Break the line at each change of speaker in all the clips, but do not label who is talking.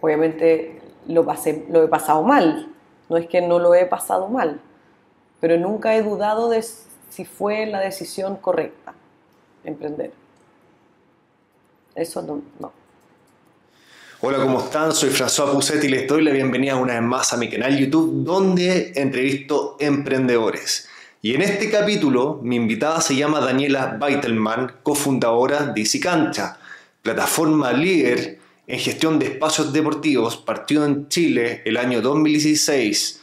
Obviamente lo, pasé, lo he pasado mal, no es que no lo he pasado mal, pero nunca he dudado de si fue la decisión correcta, emprender. Eso no. no.
Hola, ¿cómo están? Soy François Pousset y les doy la bienvenida una vez más a mi canal YouTube donde entrevisto emprendedores. Y en este capítulo mi invitada se llama Daniela Beitelman, cofundadora de Easy Cancha, plataforma líder en gestión de espacios deportivos, partido en Chile el año 2016.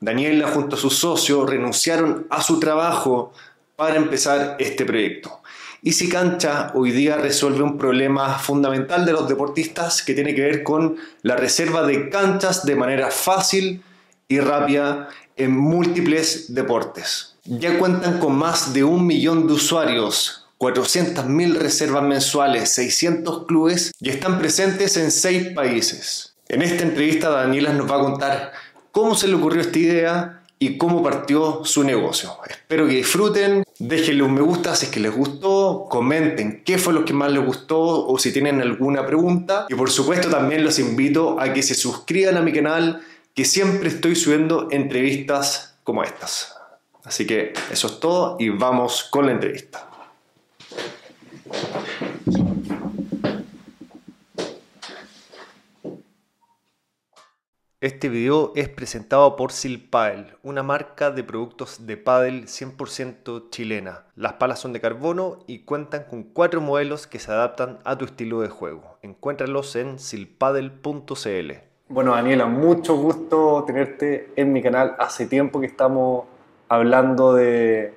Daniela junto a sus socios renunciaron a su trabajo para empezar este proyecto. Easy Cancha hoy día resuelve un problema fundamental de los deportistas que tiene que ver con la reserva de canchas de manera fácil y rápida en múltiples deportes. Ya cuentan con más de un millón de usuarios, 400.000 reservas mensuales, 600 clubes y están presentes en 6 países. En esta entrevista Daniela nos va a contar cómo se le ocurrió esta idea, y cómo partió su negocio. Espero que disfruten, déjenle un me gusta si es que les gustó, comenten qué fue lo que más les gustó o si tienen alguna pregunta. Y por supuesto también los invito a que se suscriban a mi canal, que siempre estoy subiendo entrevistas como estas. Así que eso es todo y vamos con la entrevista. Este video es presentado por Silpael, una marca de productos de paddle 100% chilena. Las palas son de carbono y cuentan con cuatro modelos que se adaptan a tu estilo de juego. Encuéntralos en silpadel.cl. Bueno, Daniela, mucho gusto tenerte en mi canal. Hace tiempo que estamos hablando de,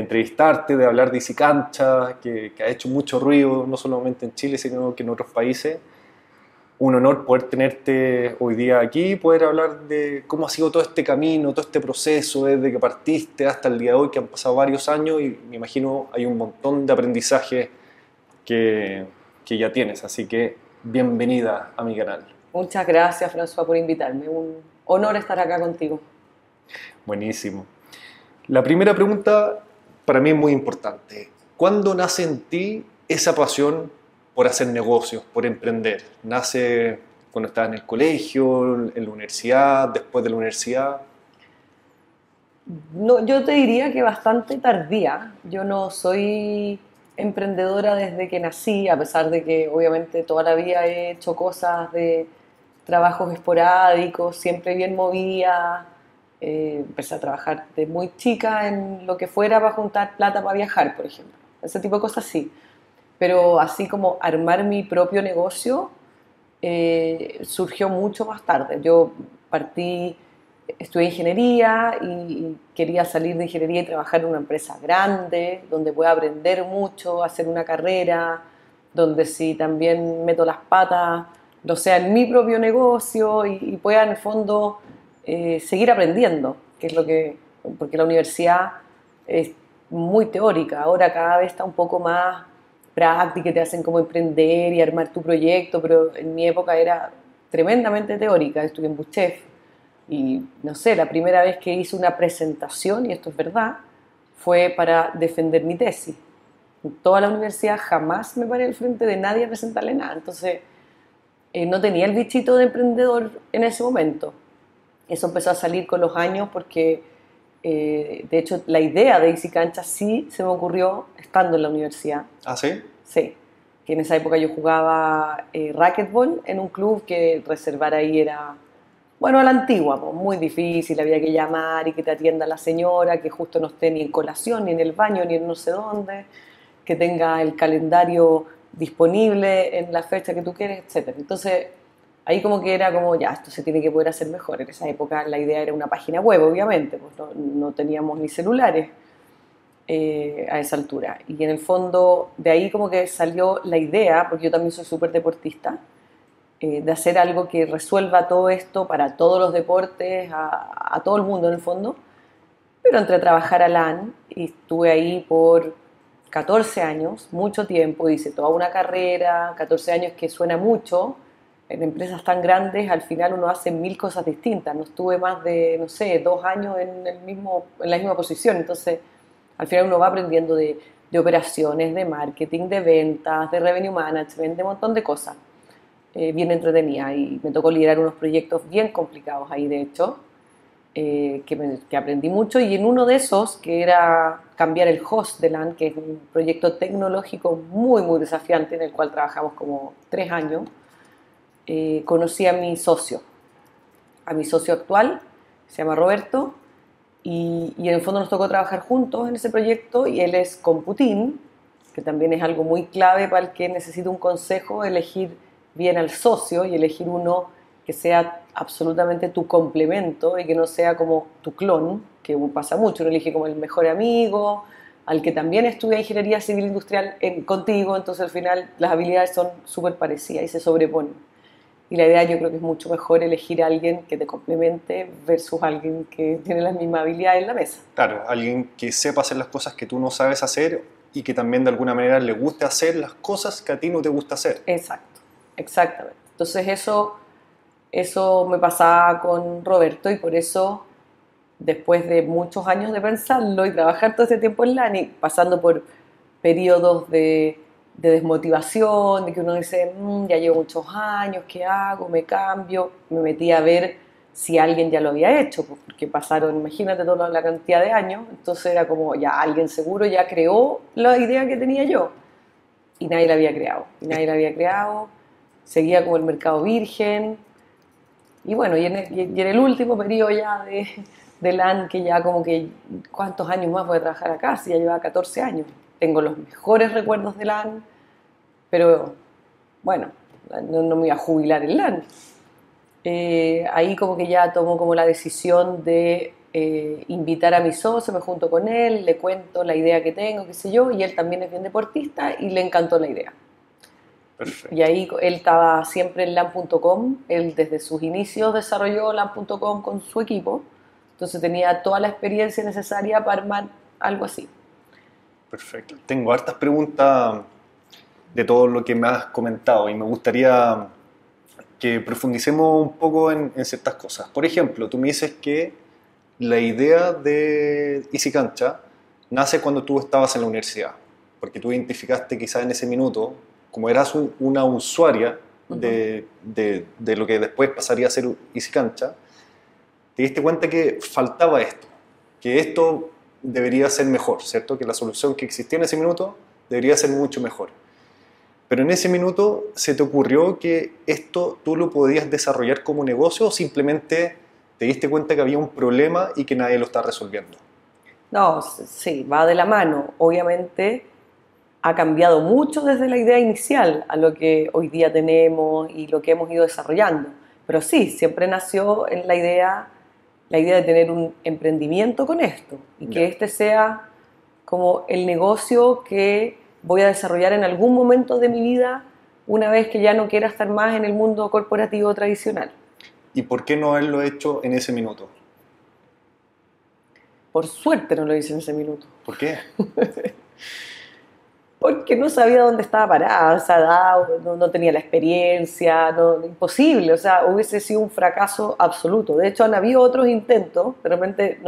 entrevistarte, de hablar de Easy Cancha, que ha hecho mucho ruido, no solamente en Chile, sino que en otros países un honor poder tenerte hoy día aquí poder hablar de cómo ha sido todo este camino, todo este proceso desde que partiste hasta el día de hoy, que han pasado varios años y me imagino hay un montón de aprendizaje que, que ya tienes. Así que bienvenida a mi canal.
Muchas gracias, François, por invitarme. Un honor estar acá contigo.
Buenísimo. La primera pregunta para mí es muy importante. ¿Cuándo nace en ti esa pasión por hacer negocios, por emprender. Nace cuando estaba en el colegio, en la universidad, después de la universidad.
No, yo te diría que bastante tardía. Yo no soy emprendedora desde que nací, a pesar de que obviamente toda la vida he hecho cosas de trabajos esporádicos, siempre bien movida. Eh, empecé a trabajar de muy chica en lo que fuera para juntar plata para viajar, por ejemplo. Ese tipo de cosas sí pero así como armar mi propio negocio eh, surgió mucho más tarde. Yo partí, estudié ingeniería y, quería salir de ingeniería y trabajar en una empresa grande, donde pueda aprender mucho, hacer una carrera, donde si también meto las patas, lo sea en mi propio negocio y, pueda en el fondo eh, seguir aprendiendo, que es lo que, porque la universidad es muy teórica, ahora cada vez está un poco más práctica, te hacen como emprender y armar tu proyecto, pero en mi época era tremendamente teórica, estuve en Buchef y no sé, la primera vez que hice una presentación, y esto es verdad, fue para defender mi tesis. En toda la universidad jamás me paré al frente de nadie a presentarle nada, entonces eh, no tenía el bichito de emprendedor en ese momento. Eso empezó a salir con los años porque, eh, de hecho, la idea de Easy Cancha sí se me ocurrió estando en la universidad.
¿Ah, sí?
Sí. Que en esa época yo jugaba eh, racquetball en un club que reservar ahí era, bueno, a la antigua, pues, muy difícil, había que llamar y que te atienda la señora, que justo no esté ni en colación, ni en el baño, ni en no sé dónde, que tenga el calendario disponible en la fecha que tú quieres, etc. Entonces, ahí como que era como, ya, esto se tiene que poder hacer mejor. En esa época la idea era una página web, obviamente, pues no, no teníamos ni celulares. Eh, a esa altura. Y en el fondo, de ahí como que salió la idea, porque yo también soy súper deportista, eh, de hacer algo que resuelva todo esto para todos los deportes, a, todo el mundo en el fondo. Pero entré a trabajar a LAN y estuve ahí por 14 años, mucho tiempo, hice toda una carrera, 14 años que suena mucho, en empresas tan grandes al final uno hace mil cosas distintas, no estuve más de, no sé, dos años en, el mismo, en la misma posición, entonces al final uno va aprendiendo de, operaciones, de marketing, de ventas, de revenue management, de un montón de cosas. eh, bien entretenida. Y me tocó liderar unos proyectos bien complicados ahí, de hecho, eh, que, que, aprendí mucho. Y en uno de esos, que era cambiar el host de LAN, que es un proyecto tecnológico muy, muy desafiante en el cual trabajamos como tres años, eh, conocí a mi socio, a mi socio actual, se llama Roberto, y, en el fondo nos tocó trabajar juntos en ese proyecto y él es Computin, que también es algo muy clave para el que necesita un consejo, elegir bien al socio y elegir uno que sea absolutamente tu complemento y que no sea como tu clon, que pasa mucho, uno elige como el mejor amigo, al que también estudia ingeniería civil industrial en, contigo, entonces al final las habilidades son súper parecidas y se sobreponen. Y la idea yo creo que es mucho mejor elegir a alguien que te complemente versus alguien que tiene las mismas habilidades en la mesa.
Claro, alguien que sepa hacer las cosas que tú no sabes hacer y que también de alguna manera le guste hacer las cosas que a ti no te gusta hacer.
Exacto, exactamente. Entonces eso eso me pasaba con Roberto y por eso, después de muchos años de pensarlo y trabajar todo ese tiempo en LANI, pasando por periodos de, desmotivación, de que uno dice, mm, ya llevo muchos años, ¿qué hago? ¿Me cambio? Me metí a ver si alguien ya lo había hecho, pues, porque pasaron, imagínate toda la cantidad de años, entonces era como, ya alguien seguro ya creó la idea que tenía yo, y nadie la había creado, y nadie la había creado, seguía como el mercado virgen, y bueno, y en, el, último periodo ya de, de LAN, que ya como que, ¿cuántos años más voy a trabajar acá? Si ya llevaba 14 años. Tengo los mejores recuerdos de LAN, pero bueno, no, me voy a jubilar en LAN. Eh, ahí como que ya tomo como la decisión de eh, invitar a mi socio, me junto con él, le cuento la idea que tengo, qué sé yo, y él también es bien deportista y le encantó la idea. Y ahí él estaba siempre en LAN.com, él desde sus inicios desarrolló LAN.com con su equipo, entonces tenía toda la experiencia necesaria para armar algo así.
Perfecto. Tengo hartas preguntas de todo lo que me has comentado y me gustaría que profundicemos un poco en, en ciertas cosas. Por ejemplo, tú me dices que la idea de Easy Cancha nace cuando tú estabas en la universidad, porque tú identificaste quizás en ese minuto como eras una usuaria de, de, lo que después pasaría a ser Easy Cancha, te diste cuenta que faltaba esto, que esto debería ser mejor, ¿cierto? Que la solución que existía en ese minuto debería ser mucho mejor. Pero en ese minuto se te ocurrió que esto tú lo podías desarrollar como negocio o simplemente te diste cuenta que había un problema y que nadie lo está resolviendo.
No, sí, va de la mano. Obviamente ha cambiado mucho desde la idea inicial a lo que hoy día tenemos y lo que hemos ido desarrollando. Pero sí, siempre nació en la idea, la idea de tener un emprendimiento con esto y que este sea como el negocio que voy a desarrollar en algún momento de mi vida una vez que ya no quiera estar más en el mundo corporativo tradicional.
¿Y por qué no haberlo hecho en ese minuto?
Por suerte no lo hice en ese minuto.
¿Por qué?
porque no sabía dónde estaba parada, no, tenía la experiencia, no, imposible, o sea, hubiese sido un fracaso absoluto. De hecho, han habido otros intentos, de repente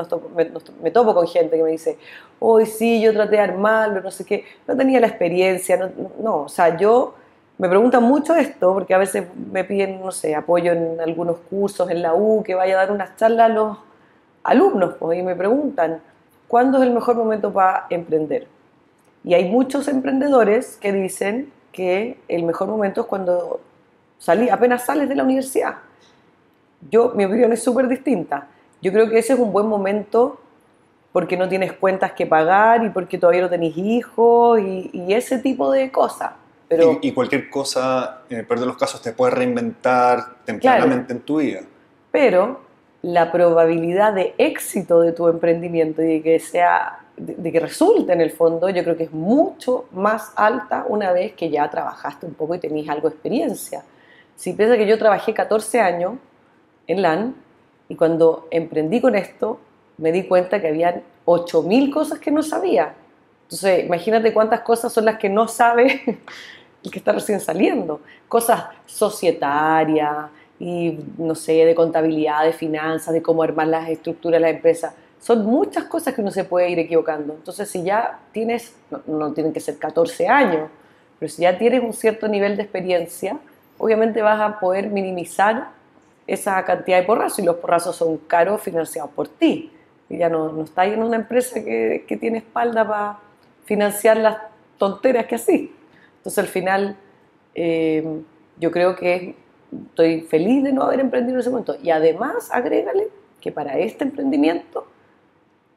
me, topo con gente que me dice, hoy sí, yo traté de armarlo, no sé qué, no tenía la experiencia, no, no, o sea, yo me preguntan mucho esto, porque a veces me piden, no sé, apoyo en algunos cursos en la U, que vaya a dar unas charlas a los alumnos, pues, y me preguntan, ¿cuándo es el mejor momento para emprender? Y hay muchos emprendedores que dicen que el mejor momento es cuando salí, apenas sales de la universidad. Yo, mi opinión es súper distinta. Yo creo que ese es un buen momento porque no tienes cuentas que pagar y porque todavía no tenés hijos y, ese tipo de cosas. Pero,
y, cualquier cosa, en el peor de los casos, te puedes reinventar tempranamente en tu vida.
Pero la probabilidad de éxito de tu emprendimiento y de que sea de, que resulte en el fondo, yo creo que es mucho más alta una vez que ya trabajaste un poco y tenés algo de experiencia. Si piensa que yo trabajé 14 años en LAN y cuando emprendí con esto me di cuenta que habían 8.000 cosas que no sabía. Entonces, imagínate cuántas cosas son las que no sabe el que está recién saliendo. Cosas societarias y, no sé, de contabilidad, de finanzas, de cómo armar las estructuras de la empresa son muchas cosas que uno se puede ir equivocando. Entonces, si ya tienes, no, tienen que ser 14 años, pero si ya tienes un cierto nivel de experiencia, obviamente vas a poder minimizar esa cantidad de porrazos y los porrazos son caros financiados por ti. Y ya no, no estás en una empresa que, que tiene espalda para financiar las tonteras que así. Entonces al final eh, yo creo que estoy feliz de no haber emprendido en ese momento. Y además agrégale que para este emprendimiento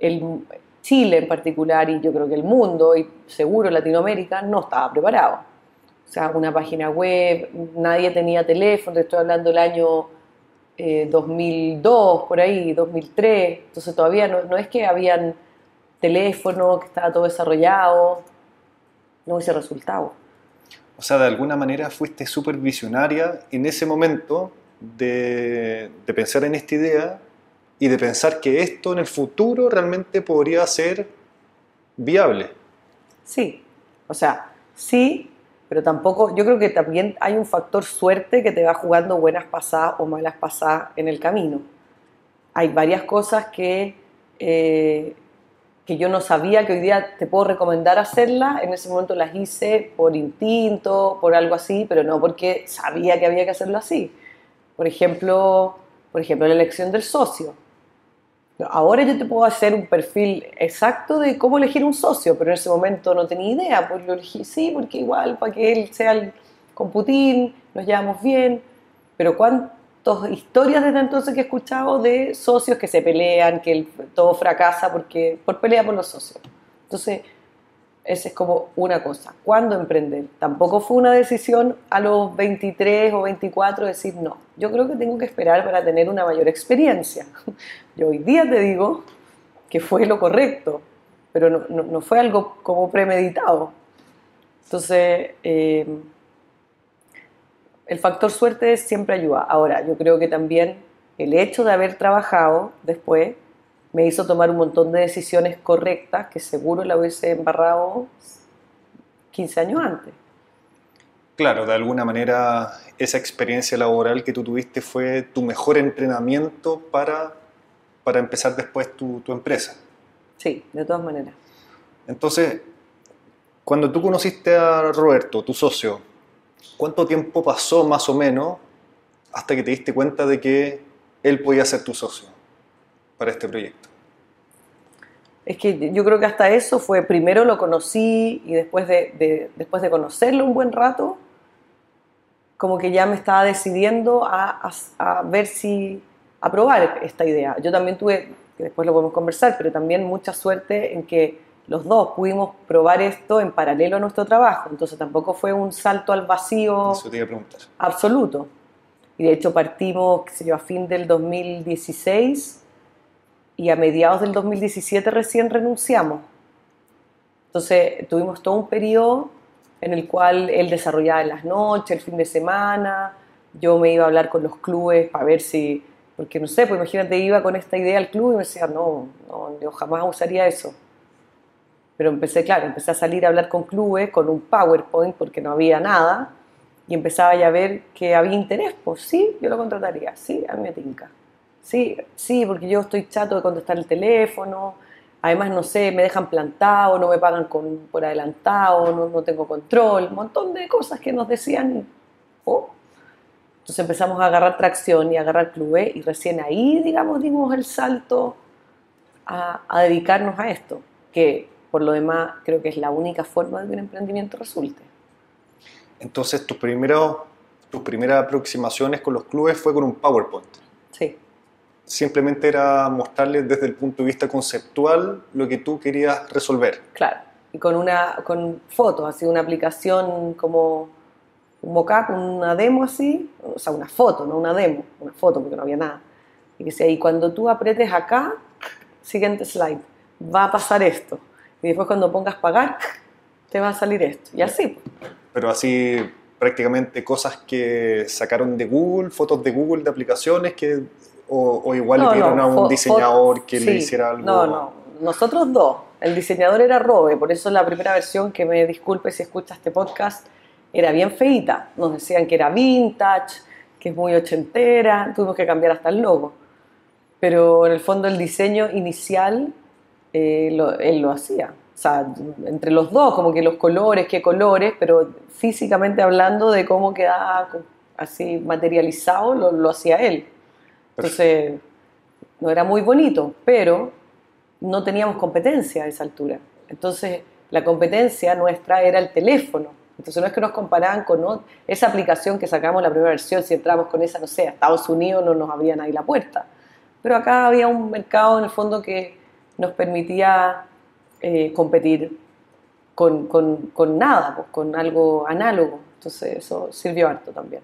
el Chile en particular y yo creo que el mundo y seguro Latinoamérica no estaba preparado. O sea, una página web, nadie tenía teléfono, te estoy hablando del año 2002, eh, por ahí, 2003, entonces todavía no, no es que habían teléfono, que estaba todo desarrollado, no hubiese resultado.
O sea, de alguna manera fuiste súper visionaria en ese momento de, de, pensar en esta idea y de pensar que esto en el futuro realmente podría ser viable.
Sí, o sea, sí, pero tampoco, yo creo que también hay un factor suerte que te va jugando buenas pasadas o malas pasadas en el camino. Hay varias cosas que, eh, que yo no sabía que hoy día te puedo recomendar hacerlas, en ese momento las hice por instinto, por algo así, pero no porque sabía que había que hacerlo así. Por ejemplo, por ejemplo la elección del socio. Ahora yo te puedo hacer un perfil exacto de cómo elegir un socio, pero en ese momento no tenía idea, pues lo elegí sí, porque igual para que él sea el, con Putin, nos llevamos bien, pero cuántas historias desde entonces que he escuchado de socios que se pelean, que todo fracasa porque, por pelea por los socios. Entonces, esa es como una cosa. ¿Cuándo emprender? Tampoco fue una decisión a los 23 o 24 decir no. Yo creo que tengo que esperar para tener una mayor experiencia. Yo hoy día te digo que fue lo correcto, pero no, no, fue algo como premeditado. Entonces, eh, el factor suerte siempre ayuda. Ahora, yo creo que también el hecho de haber trabajado después me hizo tomar un montón de decisiones correctas que seguro la hubiese embarrado 15 años antes.
Claro, de alguna manera esa experiencia laboral que tú tuviste fue tu mejor entrenamiento para, para empezar después tu, tu empresa.
Sí, de todas maneras.
Entonces, cuando tú conociste a Roberto, tu socio, ¿cuánto tiempo pasó más o menos hasta que te diste cuenta de que él podía ser tu socio? Para este proyecto?
Es que yo creo que hasta eso fue, primero lo conocí y después de, después de conocerlo un buen rato, como que ya me estaba decidiendo a, a, ver si aprobar esta idea. Yo también tuve, que después lo podemos conversar, pero también mucha suerte en que los dos pudimos probar esto en paralelo a nuestro trabajo. Entonces tampoco fue un salto al vacío
Eso te iba a
absoluto. Y de hecho partimos, qué sé yo, a fin del 2016 y a mediados del 2017 recién renunciamos. Entonces tuvimos todo un periodo en el cual él desarrollaba en las noches, el fin de semana, yo me iba a hablar con los clubes para ver si, porque no sé, pues imagínate, iba con esta idea al club y me decía, no, no, yo jamás usaría eso. Pero empecé, claro, empecé a salir a hablar con clubes con un PowerPoint porque no había nada y empezaba ya a ver que había interés, pues sí, yo lo contrataría, sí, a mí me tinca. Sí, sí, porque yo estoy chato de contestar el teléfono, además, no sé, me dejan plantado, no me pagan con, por adelantado, no, no tengo control, un montón de cosas que nos decían. Oh. Entonces empezamos a agarrar tracción y a agarrar clubes y recién ahí, digamos, dimos el salto a, a, dedicarnos a esto, que por lo demás creo que es la única forma de que un emprendimiento resulte.
Entonces, tus, primeros, tus primeras aproximaciones con los clubes fue con un PowerPoint.
Sí
simplemente era mostrarles desde el punto de vista conceptual lo que tú querías resolver.
Claro, y con una con fotos, así una aplicación como un mockup, una demo así, o sea, una foto, no una demo, una foto porque no había nada. Y que decía, y cuando tú apretes acá, siguiente slide, va a pasar esto. Y después cuando pongas pagar, te va a salir esto. Y así.
Pero así prácticamente cosas que sacaron de Google, fotos de Google de aplicaciones que o, igual le pidieron a un diseñador que le hiciera algo.
No, no, nosotros dos. El diseñador era Robe, por eso la primera versión, que me disculpe si escucha este podcast, era bien feita. Nos decían que era vintage, que es muy ochentera, tuvimos que cambiar hasta el logo. Pero en el fondo el diseño inicial eh, él lo hacía. O sea, entre los dos, como que los colores, qué colores, pero físicamente hablando de cómo quedaba así materializado lo, lo hacía él. Entonces, no era muy bonito, pero no teníamos competencia a esa altura. Entonces, la competencia nuestra era el teléfono. Entonces, no es que nos comparaban con esa aplicación que sacamos la primera versión, si entramos con esa, no sé, a Estados Unidos no nos abrían ahí la puerta. Pero acá había un mercado en el fondo que nos permitía eh, competir con, con, nada, pues, con algo análogo. Entonces, eso sirvió harto también.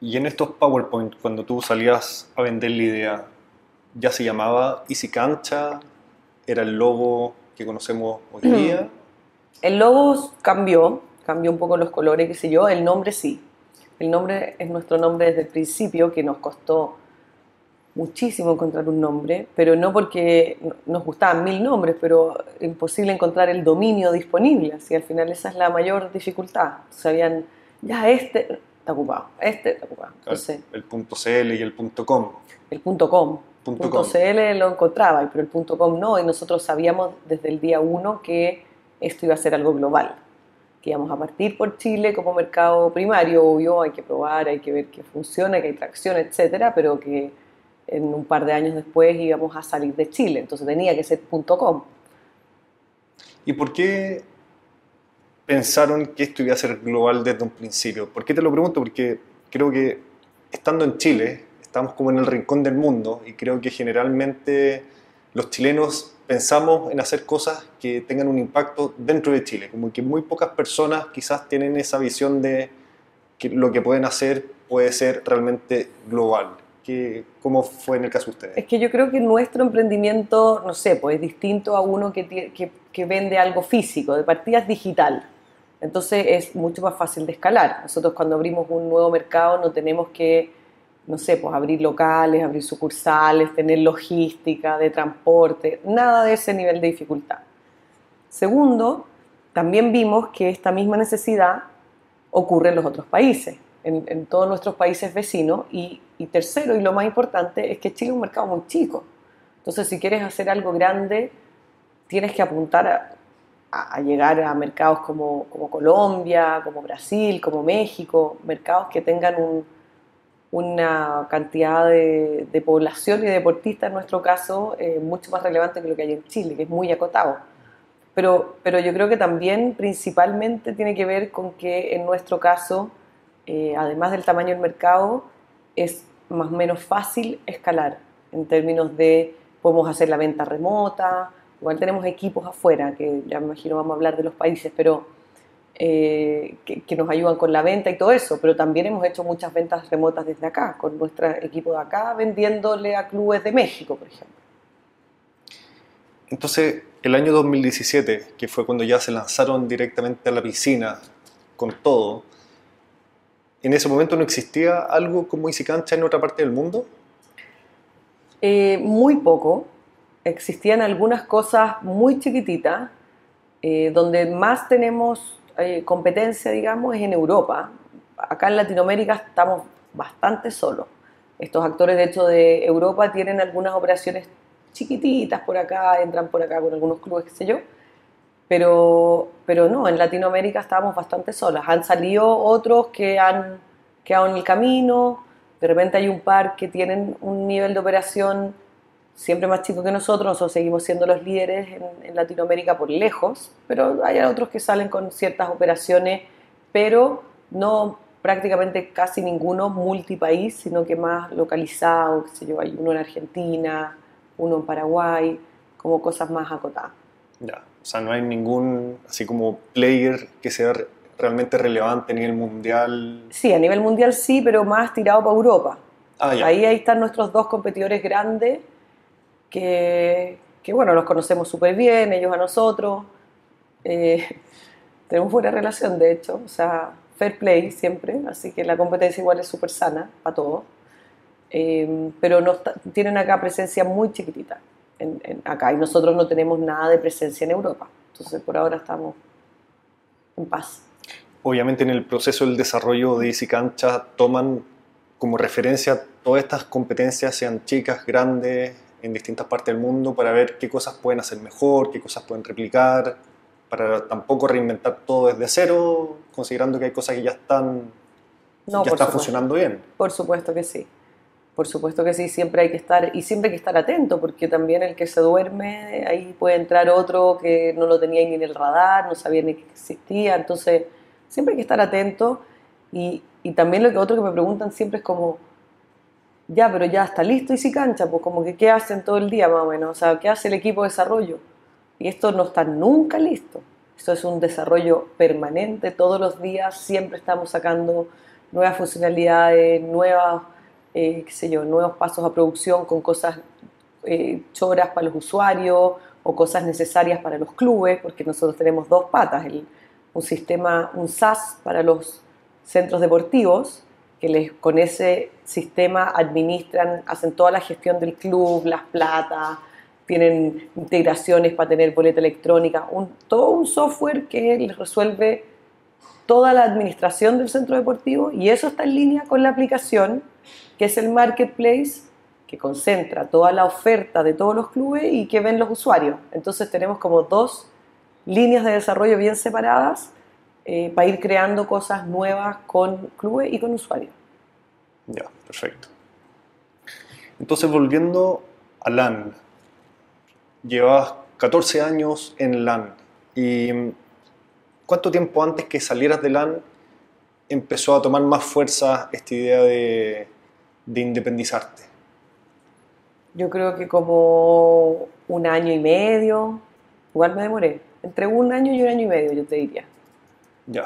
Y en estos PowerPoint, cuando tú salías a vender la idea, ¿ya se llamaba Easy Cancha? ¿Era el logo que conocemos hoy día?
El logo cambió, cambió un poco los colores, qué sé yo, el nombre sí. El nombre es nuestro nombre desde el principio, que nos costó muchísimo encontrar un nombre, pero no porque nos gustaban mil nombres, pero imposible encontrar el dominio disponible, así al final esa es la mayor dificultad. Sabían, ya este, ocupado, este está ocupado.
el punto .cl y el punto .com.
El punto .com. Punto, .cl lo encontraba, pero el punto .com no, y nosotros sabíamos desde el día uno que esto iba a ser algo global, que íbamos a partir por Chile como mercado primario, obvio, hay que probar, hay que ver que funciona, que hay tracción, etcétera, pero que en un par de años después íbamos a salir de Chile, entonces tenía que ser punto .com.
¿Y por qué pensaron que esto iba a ser global desde un principio? ¿Por qué te lo pregunto? Porque creo que estando en Chile, estamos como en el rincón del mundo y creo que generalmente los chilenos pensamos en hacer cosas que tengan un impacto dentro de Chile, como que muy pocas personas quizás tienen esa visión de que lo que pueden hacer puede ser realmente global. ¿Cómo fue en el caso de ustedes?
Es que yo creo que nuestro emprendimiento, no sé, pues es distinto a uno que, que, que vende algo físico, de partida es digital. Entonces es mucho más fácil de escalar. Nosotros cuando abrimos un nuevo mercado no tenemos que, no sé, pues abrir locales, abrir sucursales, tener logística de transporte, nada de ese nivel de dificultad. Segundo, también vimos que esta misma necesidad ocurre en los otros países, en, todos nuestros países vecinos. Y, y tercero, y lo más importante, es que Chile es un mercado muy chico. Entonces, si quieres hacer algo grande, tienes que apuntar a, a, llegar a mercados como, como, Colombia, como Brasil, como México, mercados que tengan una cantidad de, población y de deportistas, en nuestro caso, eh, mucho más relevante que lo que hay en Chile, que es muy acotado. Pero, pero yo creo que también principalmente tiene que ver con que en nuestro caso, eh, además del tamaño del mercado, es más o menos fácil escalar en términos de podemos hacer la venta remota, Igual tenemos equipos afuera, que ya me imagino vamos a hablar de los países, pero eh, que, nos ayudan con la venta y todo eso, pero también hemos hecho muchas ventas remotas desde acá, con nuestro equipo de acá, vendiéndole a clubes de México, por ejemplo.
Entonces, el año 2017, que fue cuando ya se lanzaron directamente a la piscina con todo, ¿en ese momento no existía algo como Easy Cancha en otra parte del mundo?
Eh, muy poco existían algunas cosas muy chiquititas, eh, donde más tenemos eh, competencia, digamos, es en Europa. Acá en Latinoamérica estamos bastante solos. Estos actores, de hecho, de Europa tienen algunas operaciones chiquititas por acá, entran por acá con algunos clubes, qué sé yo, pero, pero no, en Latinoamérica estamos bastante solas. Han salido otros que han quedado en el camino, de repente hay un par que tienen un nivel de operación siempre más chico que nosotros, nosotros seguimos siendo los líderes en, Latinoamérica por lejos, pero hay otros que salen con ciertas operaciones, pero no prácticamente casi ninguno multipaís, sino que más localizado, qué sé yo, hay uno en Argentina, uno en Paraguay, como cosas más acotadas.
Ya, o sea, no hay ningún, así como player que sea realmente relevante a nivel mundial.
Sí, a nivel mundial sí, pero más tirado para Europa. Ah, ahí, ahí están nuestros dos competidores grandes que, bueno, los conocemos súper bien, ellos a nosotros. Eh, tenemos buena relación, de hecho, o sea, fair play siempre, así que la competencia igual es súper sana para todos. Eh, pero no tienen acá presencia muy chiquitita en, acá y nosotros no tenemos nada de presencia en Europa. Entonces, por ahora estamos en paz.
Obviamente, en el proceso del desarrollo de Easy Cancha toman como referencia todas estas competencias, sean chicas, grandes, en distintas partes del mundo para ver qué cosas pueden hacer mejor, qué cosas pueden replicar, para tampoco reinventar todo desde cero, considerando que hay cosas que ya están
No,
ya
por
está
supuesto.
funcionando bien.
Por supuesto que sí. Por supuesto que sí, siempre hay que estar, y siempre hay que estar atento, porque también el que se duerme, ahí puede entrar otro que no lo tenía ni en el radar, no sabía ni que existía, entonces siempre hay que estar atento. Y, y también lo que otro que me preguntan siempre es como, ya, pero ya está listo y si cancha, pues como que qué hacen todo el día más o menos, o sea, qué hace el equipo de desarrollo. Y esto no está nunca listo. Esto es un desarrollo permanente, todos los días siempre estamos sacando nuevas funcionalidades, nuevas, eh, qué sé yo, nuevos pasos a producción con cosas eh, choras para los usuarios o cosas necesarias para los clubes, porque nosotros tenemos dos patas, el- un sistema, un SaaS para los centros deportivos, que les, con ese sistema administran, hacen toda la gestión del club, las platas, tienen integraciones para tener boleta electrónica, un, todo un software que les resuelve toda la administración del centro deportivo y eso está en línea con la aplicación que es el marketplace que concentra toda la oferta de todos los clubes y que ven los usuarios. Entonces tenemos como dos líneas de desarrollo bien separadas eh, para ir creando cosas nuevas con clubes y con usuarios.
Ya, perfecto. Entonces, volviendo a LAN, llevas 14 años en LAN y ¿cuánto tiempo antes que salieras de LAN empezó a tomar más fuerza esta idea de, de independizarte?
Yo creo que como un año y medio, igual me demoré, entre un año y un año y medio yo te diría.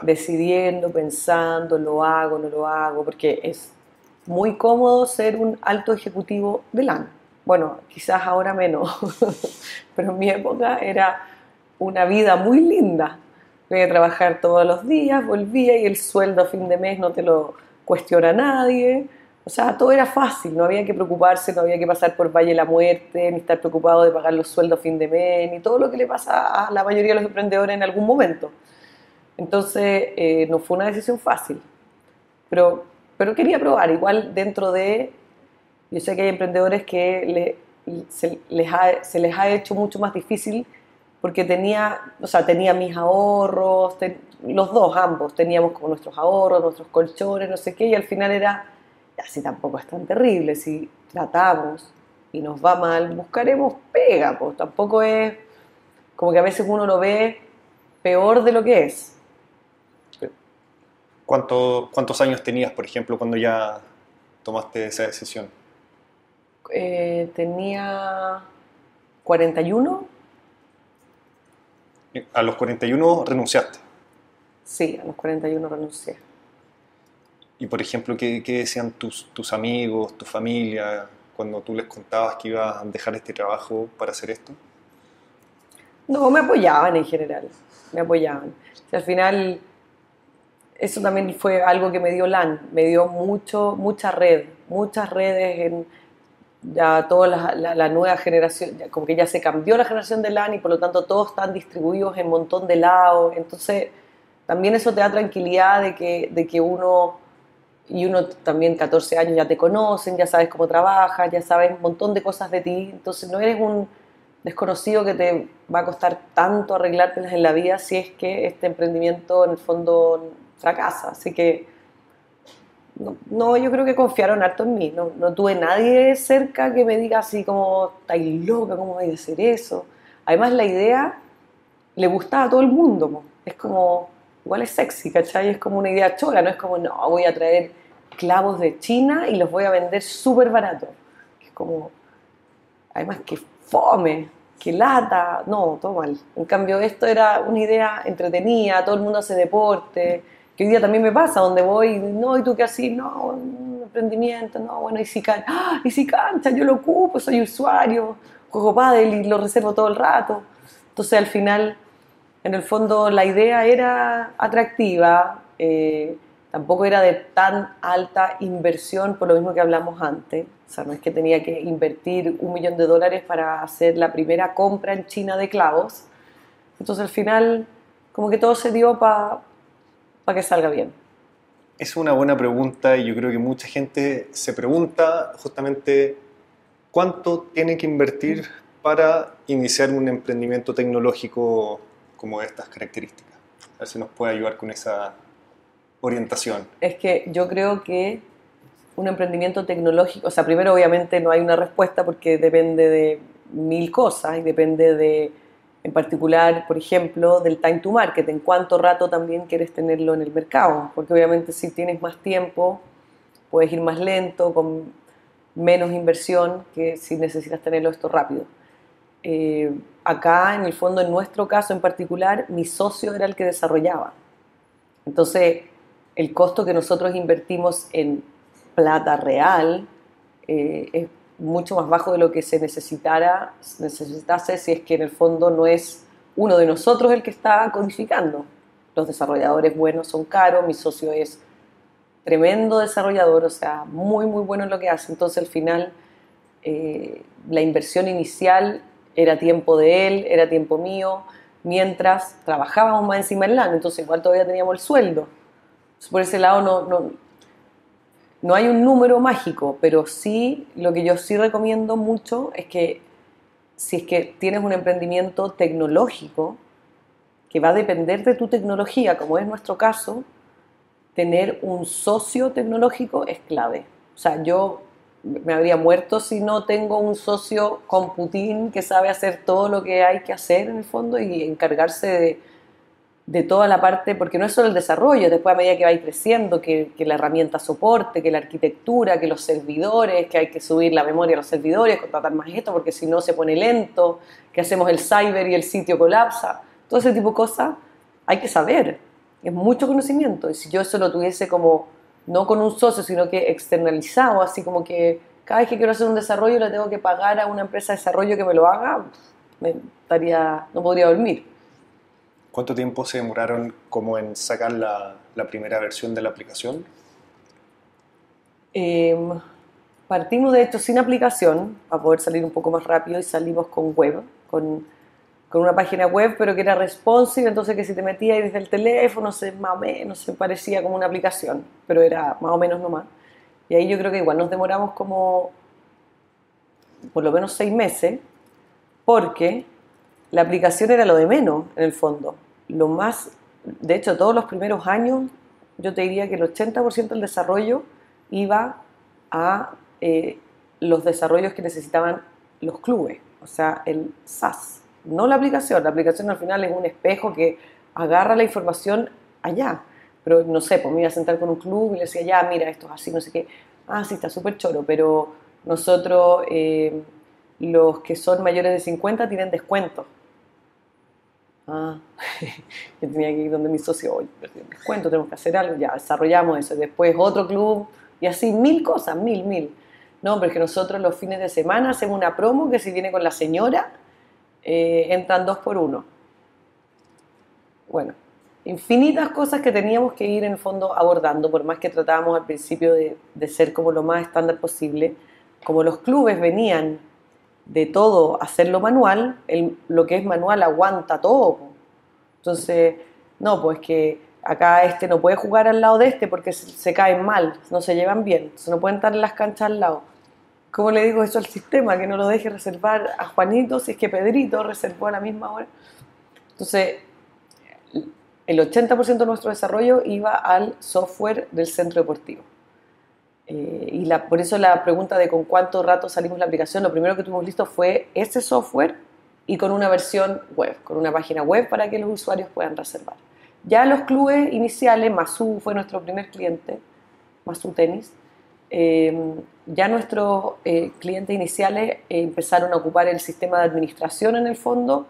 Decidiendo, pensando, lo hago, no lo hago, porque es muy cómodo ser un alto ejecutivo de LAN. Bueno, quizás ahora menos, pero en mi época era una vida muy linda. Voy a trabajar todos los días, volvía y el sueldo a fin de mes no te lo cuestiona nadie. O sea, todo era fácil, no había que preocuparse, no había que pasar por Valle de la Muerte, ni estar preocupado de pagar los sueldos a fin de mes, ni todo lo que le pasa a la mayoría de los emprendedores en algún momento. Entonces, eh, no fue una decisión fácil, pero, pero quería probar. Igual dentro de, yo sé que hay emprendedores que se, les ha, se les ha hecho mucho más difícil porque tenía, o sea, tenía mis ahorros, los dos, ambos, teníamos como nuestros ahorros, nuestros colchones, no sé qué, y al final era, así tampoco es tan terrible, si tratamos y nos va mal, buscaremos pega, pues tampoco es como que a veces uno lo ve peor de lo que es.
¿Cuánto- ¿Cuántos años tenías, por ejemplo, cuando ya tomaste esa decisión?
Eh, tenía 41,
A los 41 renunciaste.
sí, a los 41 renuncié.
Y por ejemplo, ¿qué, qué decían tus, tus amigos, tu familia, cuando tú les contabas que ibas a dejar este trabajo para hacer esto?
No, me apoyaban en general, me apoyaban. O sea, al final, eso también fue algo que me dio LAN, me dio mucho, mucha red, muchas redes en ya toda la, la- la nueva generación, como que ya se cambió la generación de LAN y por lo tanto todos están distribuidos en un montón de lados. Entonces, también eso te da tranquilidad de que, de que uno, y uno también 14 años ya te conocen, ya sabes cómo trabajas, ya sabes un montón de cosas de ti, entonces no eres un desconocido que te va a costar tanto arreglártelas en la vida si es que este emprendimiento en el fondo fracasa. Así que no, no, yo creo que confiaron harto en mí. No, no tuve nadie cerca que me diga así como, estáis loca, ¿cómo vais a hacer eso? Además la idea le gustaba a todo el mundo. Es como, igual es sexy, ¿cachai? Es como una idea chola, no es como, no, voy a traer clavos de China y los voy a vender súper barato. Es como, además que fome, que lata, no, todo mal. En cambio esto era una idea entretenida, todo el mundo hace deporte, que hoy día también me pasa, donde voy, no, ¿y tú qué así? No, un emprendimiento, no, bueno, y si cancha, ¡Ah! y si cancha, yo lo ocupo, soy usuario, juego pádel y lo reservo todo el rato. Entonces al final, en el fondo la idea era atractiva, eh, tampoco era de tan alta inversión, por lo mismo que hablamos antes. O sea, no es que tenía que invertir un millón de dólares para hacer la primera compra en China de clavos. Entonces al final, como que todo se dio para que salga bien.
Es una buena pregunta y yo creo que mucha gente se pregunta justamente cuánto tiene que invertir para iniciar un emprendimiento tecnológico como de estas características. A ver si nos puede ayudar con esa, orientación?
Es que yo creo que un emprendimiento tecnológico, o sea, primero obviamente no hay una respuesta porque depende de mil cosas y depende de, en particular, por ejemplo, del time to market, en cuánto rato también quieres tenerlo en el mercado, porque obviamente si tienes más tiempo, puedes ir más lento, con menos inversión que si necesitas tenerlo esto rápido. Eh, acá, en el fondo, en nuestro caso en particular, mi socio era el que desarrollaba. Entonces, el costo que nosotros invertimos en plata real eh, es mucho más bajo de lo que se necesitara, necesitase si es que en el fondo no es uno de nosotros el que está codificando. Los desarrolladores buenos son caros, mi socio es tremendo desarrollador, o sea, muy, muy bueno en lo que hace. Entonces, al final, eh, la inversión inicial era tiempo de él, era tiempo mío, mientras trabajábamos más encima del LAN, entonces igual todavía teníamos el sueldo. Por ese lado no, no, no hay un número mágico, pero sí, lo que yo sí recomiendo mucho es que si es que tienes un emprendimiento tecnológico, que va a depender de tu tecnología, como es nuestro caso, tener un socio tecnológico es clave. O sea, yo me habría muerto si no tengo un socio con Putin que sabe hacer todo lo que hay que hacer en el fondo y encargarse de, de toda la parte, porque no es solo el desarrollo, después a medida que vais creciendo, que, la herramienta soporte, que la arquitectura, que los servidores, que hay que subir la memoria a los servidores, contratar más esto, porque si no se pone lento, que hacemos el cyber y el sitio colapsa, todo ese tipo de cosas hay que saber, es mucho conocimiento, y si yo eso lo tuviese como no con un socio, sino que externalizado, así como que cada vez que quiero hacer un desarrollo le tengo que pagar a una empresa de desarrollo que me lo haga, me estaría, no podría dormir.
¿Cuánto tiempo se demoraron como en sacar la, primera versión de la aplicación?
Eh, partimos de hecho sin aplicación para poder salir un poco más rápido y salimos con web, con una página web, pero que era responsive, entonces que si te metías desde el teléfono, se, más o se parecía como una aplicación, pero era más o menos nomás. Y ahí yo creo que igual nos demoramos como por lo menos seis meses, porque la aplicación era lo de menos en el fondo. Lo más, de hecho, todos los primeros años, yo te diría que el 80% del desarrollo iba a eh, los desarrollos que necesitaban los clubes, o sea, el SaaS no la aplicación. La aplicación al final es un espejo que agarra la información allá. Pero no sé, pues me iba a sentar con un club y le decía, ya, mira, esto es así, no sé qué. Ah, sí, está súper choro, pero nosotros, eh, los que son mayores de 50, tienen descuento. Ah, yo tenía que ir donde mi socio, hoy descuento, tenemos que hacer algo, ya, desarrollamos eso. Después otro club y así, mil cosas, mil, mil. No, pero es que nosotros los fines de semana hacemos una promo que si viene con la señora, eh, entran dos por uno. Bueno, infinitas cosas que teníamos que ir en el fondo abordando, por más que tratábamos al principio de, ser como lo más estándar posible. Como los clubes venían de todo hacerlo manual, lo que es manual aguanta todo. Entonces, no, pues que acá este no puede jugar al lado de este porque se, caen mal, no se llevan bien, entonces no pueden estar en las canchas al lado. ¿Cómo le digo eso al sistema? Que no lo deje reservar a Juanito si es que Pedrito reservó a la misma hora. Entonces, el 80% de nuestro desarrollo iba al software del centro deportivo. Eh, y la, por eso la pregunta de con cuánto rato salimos la aplicación, lo primero que tuvimos listo fue ese software y con una versión web, con una página web para que los usuarios puedan reservar. Ya los clubes iniciales, Masu fue nuestro primer cliente, Masu Tenis, eh, ya nuestros eh, clientes iniciales empezaron a ocupar el sistema de administración en el fondo,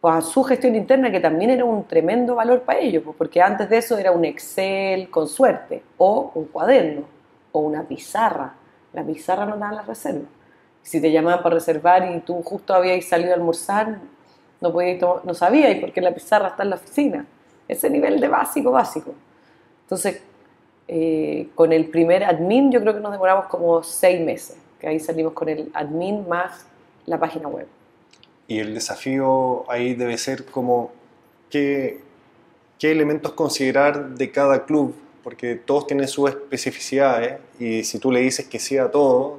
pues a su gestión interna, que también era un tremendo valor para ellos, pues, porque antes de eso era un Excel con suerte, o un cuaderno, o una pizarra. La pizarra no daba la reserva. Si te llamaban para reservar y tú justo habías salido a almorzar, no, podías, no sabías porque la pizarra está en la oficina. Ese nivel de básico, básico. Entonces, eh, con el primer admin yo creo que nos demoramos como seis meses, que ahí salimos con el admin más la página web.
Y el desafío ahí debe ser como qué, qué elementos considerar de cada club, porque todos tienen sus especificidades y si tú le dices que sí a todo,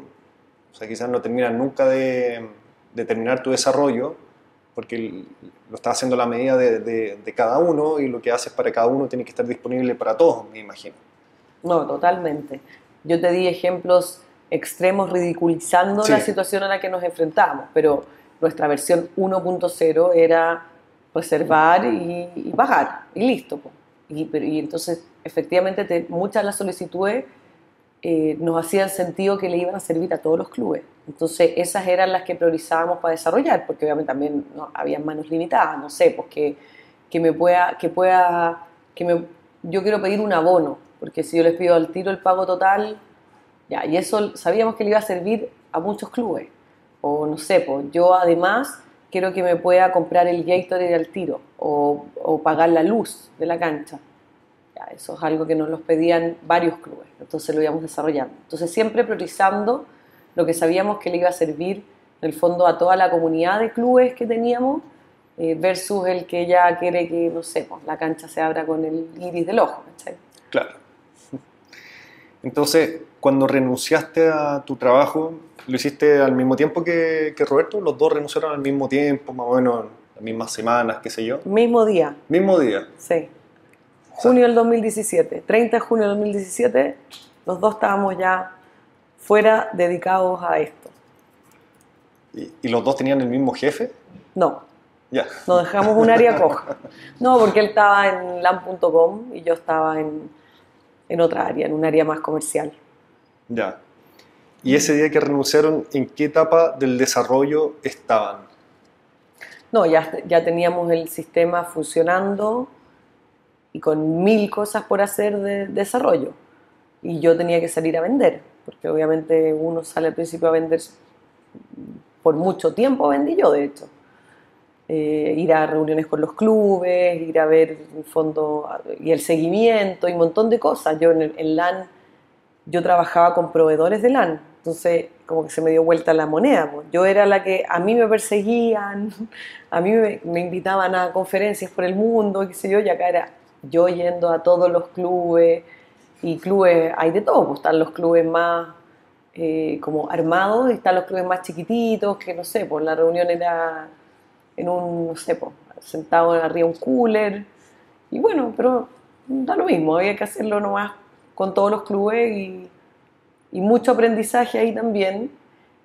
o sea, quizás no terminan nunca de, de terminar tu desarrollo, porque lo está haciendo a la medida de, de, cada uno y lo que haces para cada uno tiene que estar disponible para todos, me imagino.
No, totalmente. Yo te di ejemplos extremos ridiculizando la situación a la que nos enfrentamos, pero nuestra versión 1.0 era reservar y, pagar, y listo. Y, y, entonces, efectivamente, muchas de las solicitudes eh, nos hacían sentido que le iban a servir a todos los clubes. Entonces, esas eran las que priorizábamos para desarrollar, porque obviamente también no, había manos limitadas, no sé, pues que, que me pueda, que pueda, que me, yo quiero pedir un abono, porque si yo les pido al tiro el pago total, ya, y eso sabíamos que le iba a servir a muchos clubes. O no sé, pues yo además quiero que me pueda comprar el Gatorade al tiro o, o pagar la luz de la cancha. Eso es algo que nos los pedían varios clubes, entonces lo íbamos desarrollando. Entonces siempre priorizando lo que sabíamos que le iba a servir en el fondo a toda la comunidad de clubes que teníamos eh, versus el que ya quiere que, no sé, pues, la cancha se abra con el iris del ojo.
Claro. Entonces, cuando renunciaste a tu trabajo, ¿lo hiciste al mismo tiempo que, que Roberto? ¿Los dos renunciaron al mismo tiempo, más o menos las mismas semanas, qué sé yo?
Mismo día.
Mismo día.
Sí. Junio del 2017. 30 de junio del 2017, los dos estábamos ya fuera dedicados a esto.
¿Y, los dos tenían el mismo jefe?
No.
Ya.
Nos dejamos un área coja. No, porque él estaba en LAM.com y yo estaba en, en otra área, en un área más comercial.
Ya. ¿Y ese día que renunciaron, en qué etapa del desarrollo estaban?
No, ya, ya teníamos el sistema funcionando y con mil cosas por hacer de desarrollo. Y yo tenía que salir a vender porque obviamente uno sale al principio a vender, por mucho tiempo vendí yo, de hecho. Eh, ir a reuniones con los clubes, ir a ver el fondo y el seguimiento y un montón de cosas. Yo en, el, LAN, yo trabajaba con proveedores de LAN, entonces como que se me dio vuelta la moneda. Pues. Yo era la que a mí me perseguían, a mí me, me invitaban a conferencias por el mundo, qué sé yo, y acá era yo yendo a todos los clubes, y clubes, hay de todo, pues están los clubes más eh, como armados, y están los clubes más chiquititos, que no sé, pues la reunión era en un, no sé, pues, sentado arriba un cooler, y bueno, pero da lo mismo, había que hacerlo nomás con todos los clubes y, y mucho aprendizaje ahí también,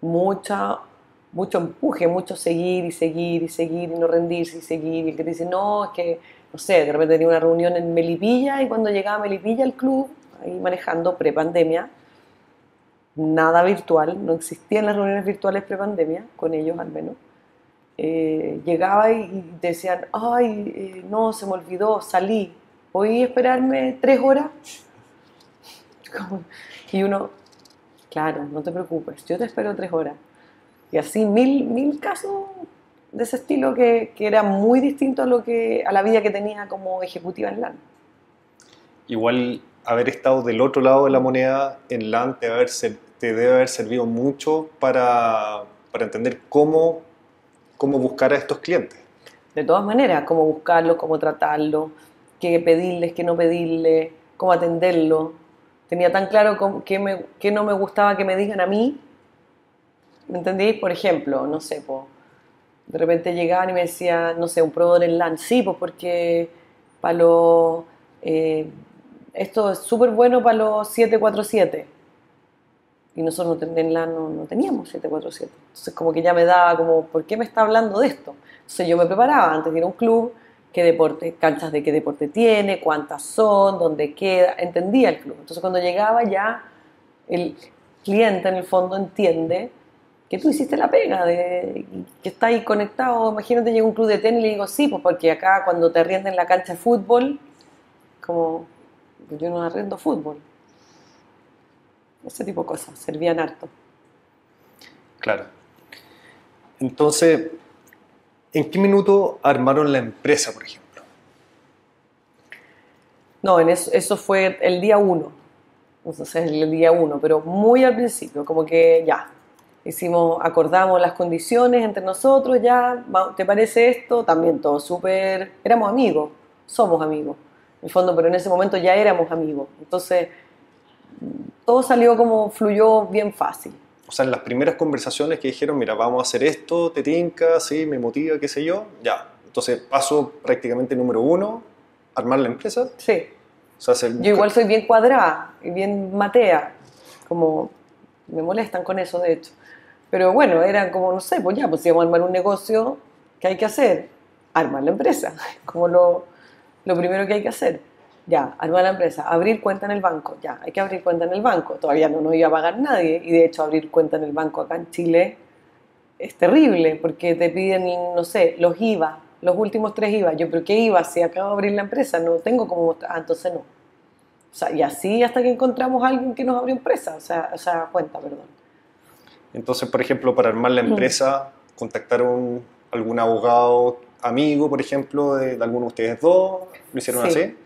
mucha, mucho empuje, mucho seguir y seguir y seguir y no rendirse y seguir, y el que te dice, no, es que, no sé, de repente tenía una reunión en Melipilla y cuando llegaba a Melipilla el club, ahí manejando pre-pandemia, nada virtual, no existían las reuniones virtuales pre-pandemia, con ellos al menos. Eh, llegaba y decían, ay, eh, no, se me olvidó, salí, a esperarme tres horas. y uno, claro, no te preocupes, yo te espero tres horas. Y así mil, mil casos de ese estilo que, que, era muy distinto a, lo que, a la vida que tenía como ejecutiva en LAN.
Igual haber estado del otro lado de la moneda en LAN te, debe haber servido mucho para, para entender cómo, cómo buscar a estos clientes.
De todas maneras, cómo buscarlos, cómo tratarlos, qué pedirles, qué no pedirles, cómo atenderlos. Tenía tan claro qué, me, qué no me gustaba que me digan a mí. ¿Me entendéis? Por ejemplo, no sé, de repente llegaban y me decían, no sé, un proveedor en LAN. Sí, pues porque para los... Eh, esto es súper bueno para los 747. Y nosotros en la no, no, teníamos 747. Entonces como que ya me daba como, ¿por qué me está hablando de esto? Entonces yo me preparaba antes de un club, qué deporte, canchas de qué deporte tiene, cuántas son, dónde queda, entendía el club. Entonces cuando llegaba ya el cliente en el fondo entiende que tú hiciste la pega, de, que está ahí conectado. Imagínate, llega un club de tenis y le digo, sí, pues porque acá cuando te arrienden la cancha de fútbol, como yo no arrendo fútbol. Ese tipo de cosas, servían harto.
Claro. Entonces, ¿en qué minuto armaron la empresa, por ejemplo?
No, en eso, eso fue el día uno. Entonces, el día uno, pero muy al principio, como que ya, hicimos, acordamos las condiciones entre nosotros, ya, ¿te parece esto? También todo súper, éramos amigos, somos amigos el fondo, pero en ese momento ya éramos amigos. Entonces, todo salió como fluyó bien fácil.
O sea, en las primeras conversaciones que dijeron, mira, vamos a hacer esto, te tinca, sí, me motiva, qué sé yo, ya. Entonces, paso prácticamente número uno, armar la empresa.
Sí.
O sea, hacer-
Yo igual soy bien cuadrada y bien matea, como me molestan con eso de hecho. Pero bueno, eran como, no sé, pues ya, pues si vamos a armar un negocio, ¿qué hay que hacer? Armar la empresa, como lo, lo primero que hay que hacer. Ya, armar la empresa, abrir cuenta en el banco, ya, hay que abrir cuenta en el banco. Todavía no nos iba a pagar nadie y de hecho abrir cuenta en el banco acá en Chile es terrible porque te piden, no sé, los IVA, los últimos tres IVA. Yo, pero ¿qué IVA? Si acabo de abrir la empresa, no tengo como mostrar. Ah, entonces no. Y así hasta que encontramos a alguien que nos abrió empresa, o sea, o sea cuenta, perdón.
Entonces, por ejemplo, para armar la empresa, contactaron algún abogado amigo, por ejemplo, de, de alguno de ustedes dos, lo hicieron
Sí.
así.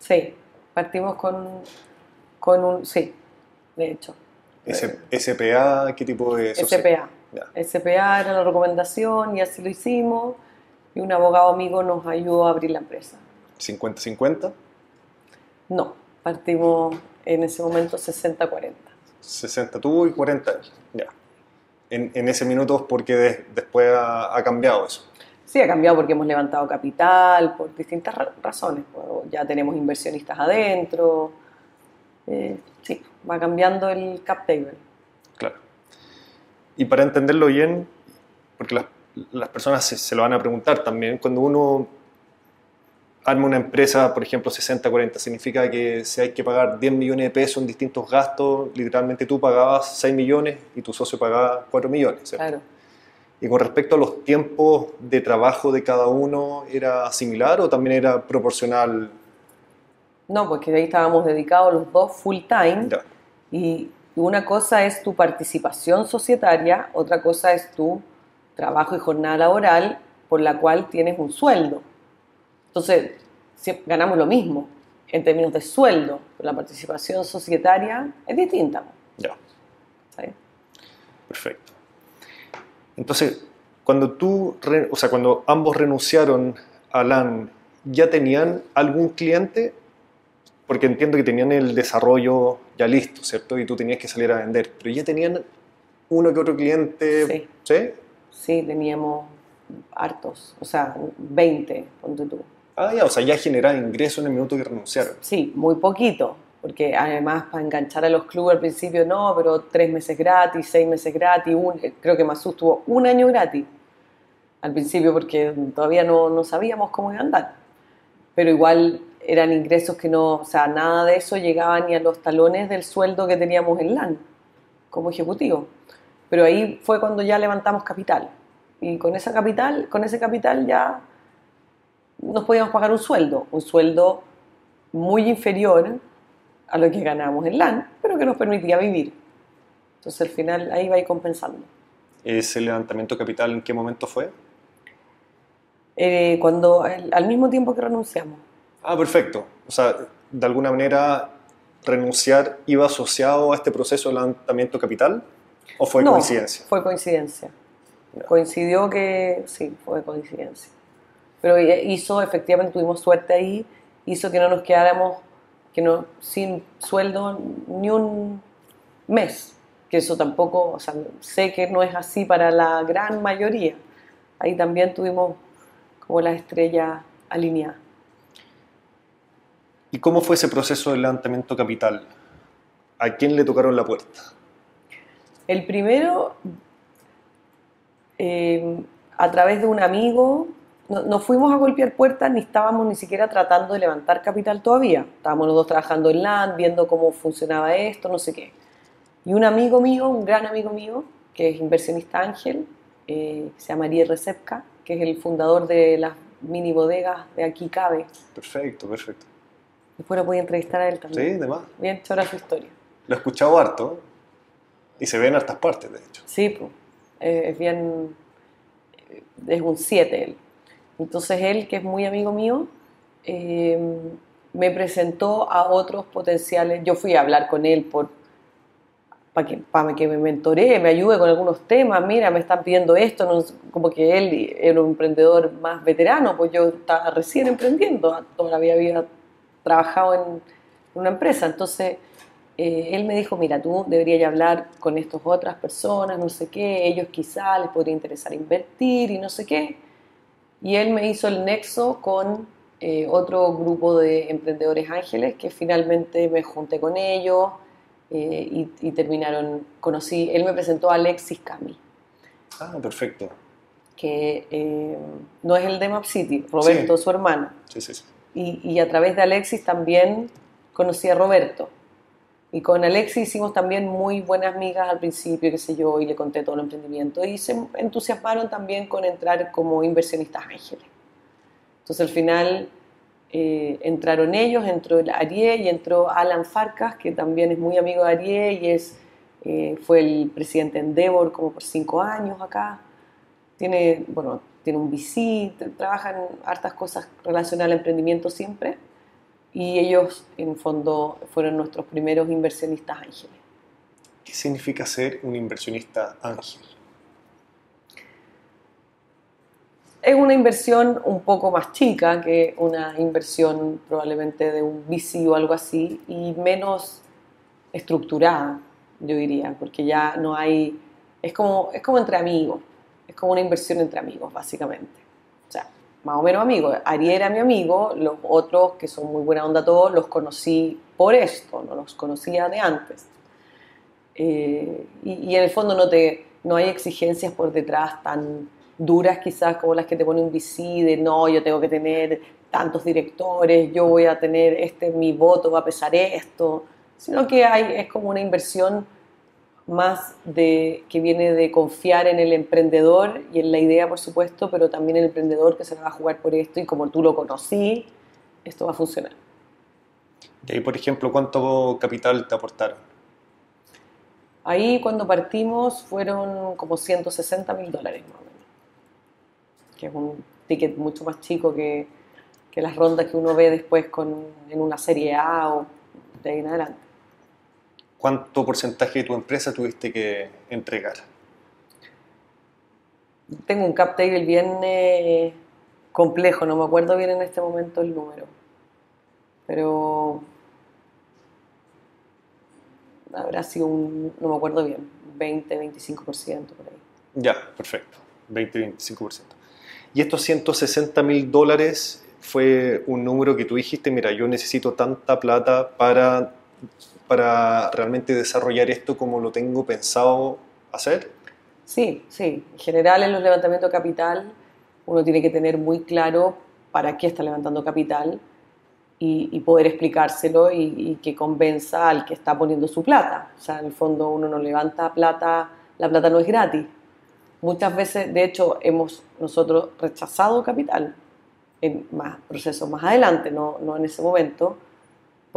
Sí, partimos con, con un, sí, de hecho.
S- SPA, ¿qué tipo de?
SPA.
Ya.
SPA era la recomendación y así lo hicimos. Y un abogado amigo nos ayudó a abrir la empresa.
50-50,
No, partimos en ese momento 60-40.
60 tú y 40 él. Ya. En, en ese minuto, porque de- después ha, ha cambiado eso.
Sí, ha cambiado porque hemos levantado capital, por distintas ra- razones. pues, ya tenemos inversionistas adentro. Eh, sí, va cambiando el cap table.
Claro. Y para entenderlo bien, porque las, las personas se, se lo van a preguntar también, cuando uno arma una empresa, por ejemplo, 60-40, significa que si hay que pagar 10 millones de pesos en distintos gastos, literalmente tú pagabas 6 millones y tu socio pagaba 4 millones. ¿cierto?
Claro.
Y con respecto a los tiempos de trabajo de cada uno, ¿era similar o también era proporcional?
No, porque ahí estábamos dedicados los dos full time.
Ya.
Y una cosa es tu participación societaria, otra cosa es tu trabajo y jornada laboral por la cual tienes un sueldo. Entonces, ganamos lo mismo en términos de sueldo, pero la participación societaria es distinta.
Ya.
¿sabes?
Perfecto. Entonces, cuando tú, o sea, cuando ambos renunciaron a LAN, ¿ya tenían algún cliente? Porque entiendo que tenían el desarrollo ya listo, ¿cierto? Y tú tenías que salir a vender. Pero ya tenían uno que otro cliente,
Sí.
¿sí?
Sí, teníamos hartos, o sea, 20, ponte tú.
Ah, ya, o sea, ya generaban ingresos en el minuto que renunciaron.
Sí, muy poquito, porque además para enganchar a los clubes al principio no, pero tres meses gratis, seis meses gratis, un- creo que Masú tuvo un año gratis al principio porque todavía no, no sabíamos cómo iba a andar. Pero igual eran ingresos que no, o sea, nada de eso llegaba ni a los talones del sueldo que teníamos en LAN como ejecutivo. Pero ahí fue cuando ya levantamos capital. Y con esa capital, con ese capital ya nos podíamos pagar un sueldo, un sueldo muy inferior a lo que ganábamos en LAN, pero que nos permitía vivir. Entonces al final ahí va a ir compensando.
¿Ese levantamiento de capital en qué momento fue?
Eh, cuando al, mismo tiempo que renunciamos.
Ah, perfecto. O sea, de alguna manera, renunciar iba asociado a este proceso de levantamiento de capital o fue
No,
coincidencia?
Fue coincidencia. Coincidió que sí, fue coincidencia. Pero hizo, efectivamente, tuvimos suerte ahí, hizo que no nos quedáramos que no, sin sueldo ni un mes. Que eso tampoco, o sea, sé que no es así para la gran mayoría. Ahí también tuvimos como las estrellas alineadas.
¿Y cómo fue ese proceso de levantamiento capital? ¿A quién le tocaron la puerta?
El primero, eh, a través de un amigo, no, no fuimos a golpear puertas ni estábamos ni siquiera tratando de levantar capital todavía. Estábamos los dos trabajando en LAN, viendo cómo funcionaba esto, no sé qué. Y un amigo mío, un gran amigo mío, que es inversionista ángel, eh, se llama Ariel Recepca, que es el fundador de las mini bodegas de Aquí Cabe.
Perfecto, perfecto.
Después lo voy a entrevistar a él
Sí,
también.
de más.
Bien chora su historia.
Lo he escuchado harto y se ve en hartas partes, de hecho.
Sí, pues, eh, es bien, es un 7 él. Entonces él, que es muy amigo mío, eh, me presentó a otros potenciales. Yo fui a hablar con él por para que, para que me mentoree, me ayude con algunos temas. Mira, me están pidiendo esto, como que él era un emprendedor más veterano, pues yo estaba recién emprendiendo, toda la vida había trabajado en una empresa. Entonces eh, él me dijo, mira, tú deberías hablar con estas otras personas, no sé qué, ellos quizá les podría interesar invertir y no sé qué. Y él me hizo el nexo con eh, otro grupo de emprendedores ángeles que finalmente me junté con ellos eh, y, terminaron, conocí, él me presentó a Alexis Cami.
Ah, perfecto.
Que no es el de Map City, Roberto, su hermano.
Sí, sí, sí.
Y, y a través de Alexis también conocí a Roberto. Y con Alexis hicimos también muy buenas amigas al principio, qué sé yo, y le conté todo el emprendimiento. Y se entusiasmaron también con entrar como inversionistas ángeles. Entonces al final eh, entraron ellos, entró Arié y entró Alan Farcas, que también es muy amigo de Arié y es, eh, fue el presidente en Endeavor como por cinco años acá. Tiene, bueno, tiene un VC, trabaja en hartas cosas relacionadas al emprendimiento siempre y ellos en fondo fueron nuestros primeros inversionistas ángeles.
¿Qué significa ser un inversionista ángel?
Es una inversión un poco más chica que una inversión probablemente de un VC o algo así y menos estructurada, yo diría, porque ya no hay, es como, es como entre amigos, es como una inversión entre amigos, básicamente más o menos amigos. Ari era mi amigo, los otros, que son muy buena onda todos, los conocí por esto, no los conocía de antes. Eh, y, en el fondo no, te, no hay exigencias por detrás tan duras quizás como las que te pone un VC de no, yo tengo que tener tantos directores, yo voy a tener este, mi voto va a pesar esto, sino que hay, es como una inversión más de, que viene de confiar en el emprendedor y en la idea, por supuesto, pero también el emprendedor que se va a jugar por esto y como tú lo conocí, esto va a funcionar.
Y ahí, por ejemplo, ¿cuánto capital te aportaron?
Ahí cuando partimos fueron como 160 mil dólares más o menos, que es un ticket mucho más chico que, que las rondas que uno ve después con, en una serie A o de ahí en adelante.
¿Cuánto porcentaje de tu empresa tuviste que entregar?
Tengo un cap table bien eh, complejo, no me acuerdo bien en este momento el número, pero habrá sido un, no me acuerdo bien, 20, 25% por ahí.
Ya, perfecto, 20, 25%. Y estos 160 mil dólares fue un número que tú dijiste, mira, yo necesito tanta plata para para realmente desarrollar esto como lo tengo pensado hacer?
Sí, sí. En general en los levantamientos de capital uno tiene que tener muy claro para qué está levantando capital y, poder explicárselo y, que convenza al que está poniendo su plata. O sea, en el fondo uno no levanta plata, la plata no es gratis. Muchas veces, de hecho, hemos nosotros rechazado capital en más procesos más adelante, no, no en ese momento,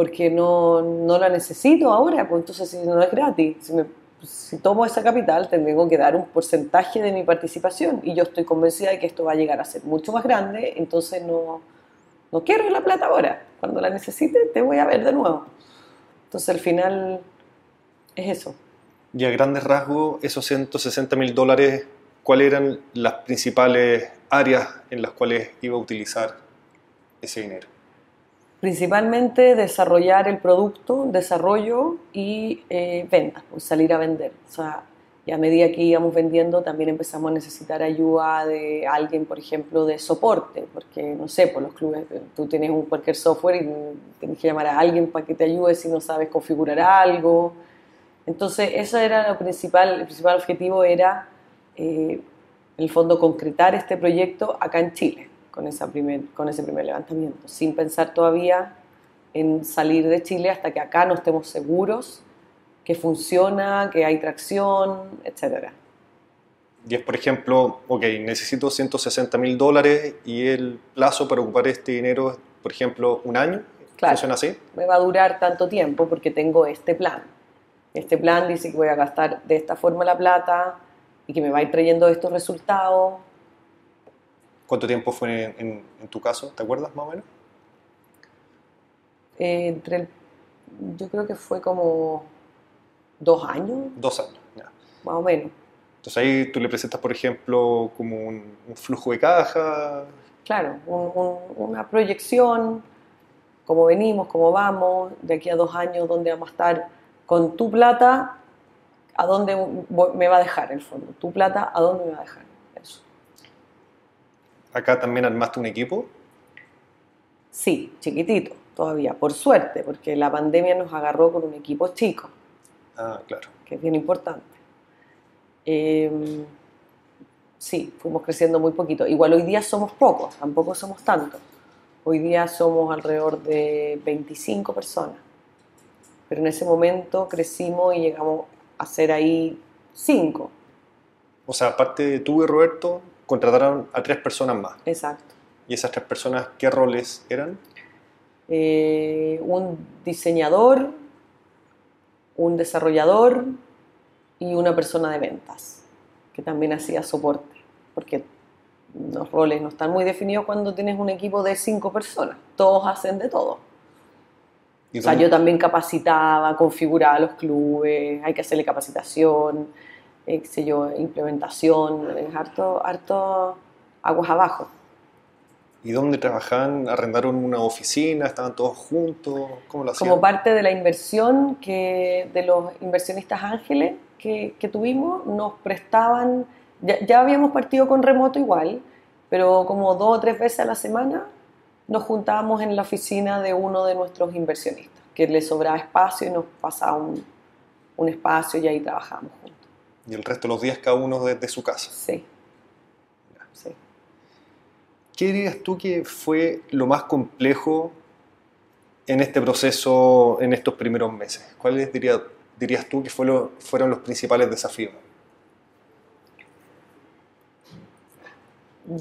porque no, no la necesito ahora, pues entonces si no es gratis, si, si tomo esa capital tengo que dar un porcentaje de mi participación y yo estoy convencida de que esto va a llegar a ser mucho más grande, entonces no, no quiero la plata ahora, cuando la necesite te voy a ver de nuevo. Entonces al final es eso.
Y a grandes rasgos, esos 160 mil dólares, ¿cuáles eran las principales áreas en las cuales iba a utilizar ese dinero?
Principalmente desarrollar el producto, desarrollo y eh, pues salir a vender. O sea, y a medida que íbamos vendiendo también empezamos a necesitar ayuda de alguien, por ejemplo, de soporte, porque no sé, por los clubes, tú tienes un cualquier software y tienes que llamar a alguien para que te ayude si no sabes configurar algo. Entonces, ese era lo principal, el principal objetivo era, eh, en el fondo, concretar este proyecto acá en Chile con, esa primer, con ese primer levantamiento, sin pensar todavía en salir de Chile hasta que acá no estemos seguros que funciona, que hay tracción, etc.
Y es, por ejemplo, ok, necesito 160 mil dólares y el plazo para ocupar este dinero es, por ejemplo, un año.
Claro,
¿Funciona así?
Me va a durar tanto tiempo porque tengo este plan. Este plan dice que voy a gastar de esta forma la plata y que me va a ir trayendo estos resultados
¿Cuánto tiempo fue en, tu caso? ¿Te acuerdas más o menos?
Eh, entre yo creo que fue como dos años.
Dos años, ya.
Más o menos.
Entonces ahí tú le presentas, por ejemplo, como un, flujo de caja.
Claro, una proyección, cómo venimos, cómo vamos, de aquí a dos años, dónde vamos a estar con tu plata, ¿a dónde me va a dejar el fondo? Tu plata, ¿a dónde me va a dejar?
¿Acá también armaste un equipo?
Sí, chiquitito todavía, por suerte, porque la pandemia nos agarró con un equipo chico.
Ah, claro.
Que es bien importante. Em, sí, fuimos creciendo muy poquito. Igual hoy día somos pocos, tampoco somos tantos. Hoy día somos alrededor de 25 personas. Pero en ese momento crecimos y llegamos a ser ahí 5.
O sea, aparte de tú y Roberto, contrataron a tres personas más.
Exacto.
¿Y esas tres personas qué roles eran?
Eh, un diseñador, un desarrollador y una persona de ventas, que también hacía soporte, porque los roles no están muy definidos cuando tienes un equipo de cinco personas, todos hacen de todo. O sea, yo también capacitaba, configuraba los clubes, hay que hacerle capacitación, eh, qué yo, implementación, es harto, harto aguas abajo.
¿Y dónde trabajaban? ¿Arrendaron una oficina? ¿Estaban todos juntos? ¿Cómo lo hacían?
Como parte de la inversión que de los inversionistas ángeles que, que tuvimos, nos prestaban, ya, ya, habíamos partido con remoto igual, pero como dos o tres veces a la semana nos juntábamos en la oficina de uno de nuestros inversionistas, que le sobraba espacio y nos pasaba un, un espacio y ahí trabajábamos juntos.
¿Y el resto de los días cada uno desde su casa?
Sí. sí.
¿Qué dirías tú que fue lo más complejo en este proceso, en estos primeros meses? ¿Cuáles diría, dirías tú que fue fueron los principales desafíos?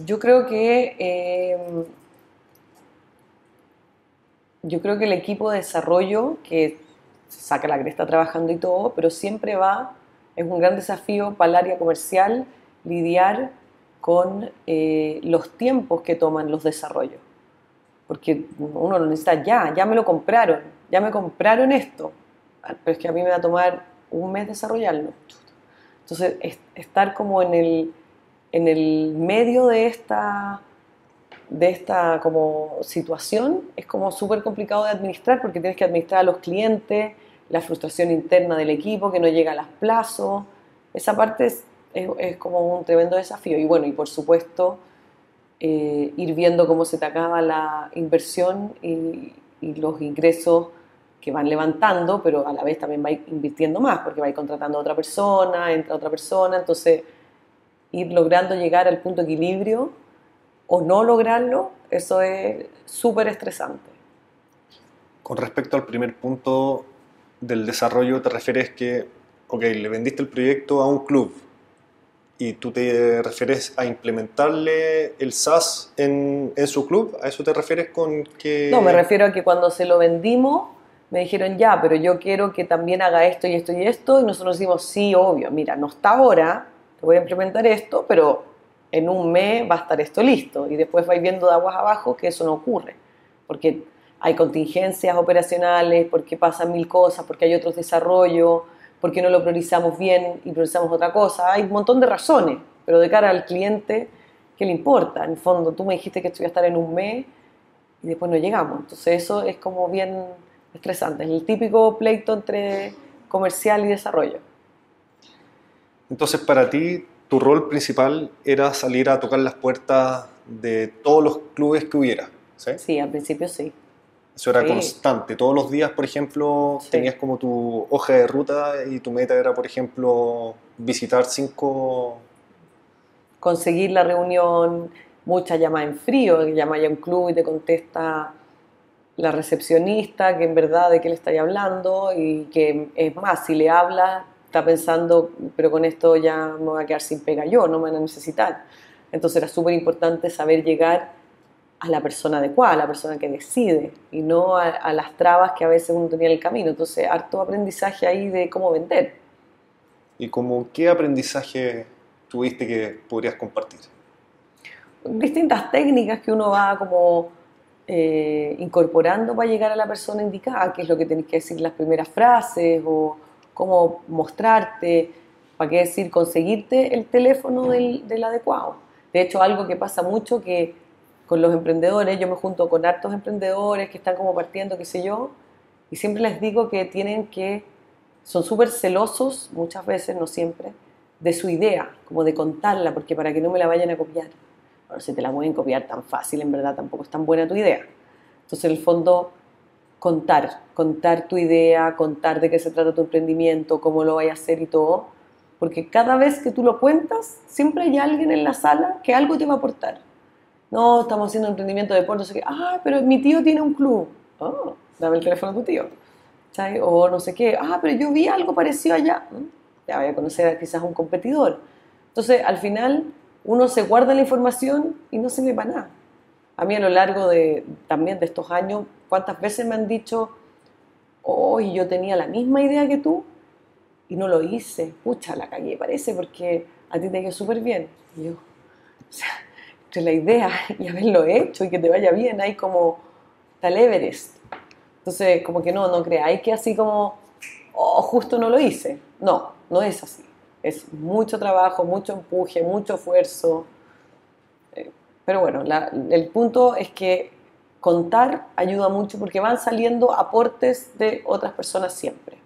Yo creo que eh, yo creo que el equipo de desarrollo que saca la cresta trabajando y todo, pero siempre va, es un gran desafío para el área comercial lidiar con eh, los tiempos que toman los desarrollos. Porque uno lo necesita ya, ya me lo compraron, ya me compraron esto, pero es que a mí me va a tomar un mes desarrollarlo. Entonces, estar como en el, en el medio de esta, de esta como situación es como súper complicado de administrar porque tienes que administrar a los clientes, la frustración interna del equipo que no llega a los plazos. Esa parte es, es, como un tremendo desafío. Y bueno, y por supuesto, eh, ir viendo cómo se te acaba la inversión y, los ingresos que van levantando, pero a la vez también va invirtiendo más, porque va contratando a otra persona, entra otra persona, entonces ir logrando llegar al punto de equilibrio o no lograrlo, eso es súper estresante.
Con respecto al primer punto del desarrollo, te refieres que, ok, le vendiste el proyecto a un club, y tú te refieres a implementarle el SaaS en, en, su club, ¿a eso te refieres con que...?
No, me refiero a que cuando se lo vendimos me dijeron ya, pero yo quiero que también haga esto y esto y esto, y nosotros decimos sí, obvio, mira, no está ahora, te voy a implementar esto, pero en un mes va a estar esto listo, y después vais viendo de aguas abajo que eso no ocurre, porque hay contingencias operacionales, porque pasan mil cosas, porque hay otros desarrollos, ¿Por qué no lo priorizamos bien y priorizamos otra cosa? Hay un montón de razones, pero de cara al cliente, ¿qué le importa? En el fondo, tú me dijiste que esto iba a estar en un mes y después no llegamos. Entonces eso es como bien estresante. Es el típico pleito entre comercial y desarrollo.
Entonces para ti, tu rol principal era salir a tocar las puertas de todos los clubes que hubiera. Sí,
sí al principio sí.
Eso era constante. Todos los días, por ejemplo, tenías como tu hoja de ruta y tu meta era, por ejemplo, visitar cinco...
Conseguir la reunión, muchas llamadas en frío, llama a un club y te contesta la recepcionista, que en verdad de qué le estáis hablando y que es más, si le habla, está pensando, pero con esto ya me voy a quedar sin pega yo, no me van a necesitar. Entonces era súper importante saber llegar a la persona adecuada, a la persona que decide y no a, las trabas que a veces uno tenía en el camino. Entonces, harto aprendizaje ahí de cómo vender.
¿Y como qué aprendizaje tuviste que podrías compartir?
Distintas técnicas que uno va como eh, incorporando para llegar a la persona indicada, qué es lo que tenés que decir las primeras frases o cómo mostrarte, para qué decir, conseguirte el teléfono del, del adecuado. De hecho, algo que pasa mucho que con los emprendedores, yo me junto con hartos emprendedores que están como partiendo, qué sé yo, y siempre les digo que tienen que son súper celosos, muchas veces, no siempre, de su idea, como de contarla, porque para que no me la vayan a copiar. Ahora, si te la pueden copiar tan fácil, en verdad tampoco es tan buena tu idea. Entonces, en el fondo, contar, contar tu idea, contar de qué se trata tu emprendimiento, cómo lo vayas a hacer y todo, porque cada vez que tú lo cuentas, siempre hay alguien en la sala que algo te va a aportar. No, estamos haciendo un emprendimiento de deporte, no qué, ah, pero mi tío tiene un club. Oh, dame el teléfono a tu tío. O no sé qué, ah, pero yo vi algo parecido allá. Mm, ya voy a conocer quizás un competidor. Entonces, al final, uno se guarda la información y no se ve para nada. A mí a lo largo de, también de estos años, ¿cuántas veces me han dicho, oh, yo tenía la misma idea que tú y no lo hice? Pucha, la cagué, parece, porque a ti te ido súper bien. Y yo, o sea, entre la idea y haberlo hecho y que te vaya bien, hay como tal Everest. Entonces, como que no, no creáis que así como, oh, justo no lo hice. No, no es así. Es mucho trabajo, mucho empuje, mucho esfuerzo. Eh, pero bueno, el punto es que contar ayuda mucho porque van saliendo aportes de otras personas siempre.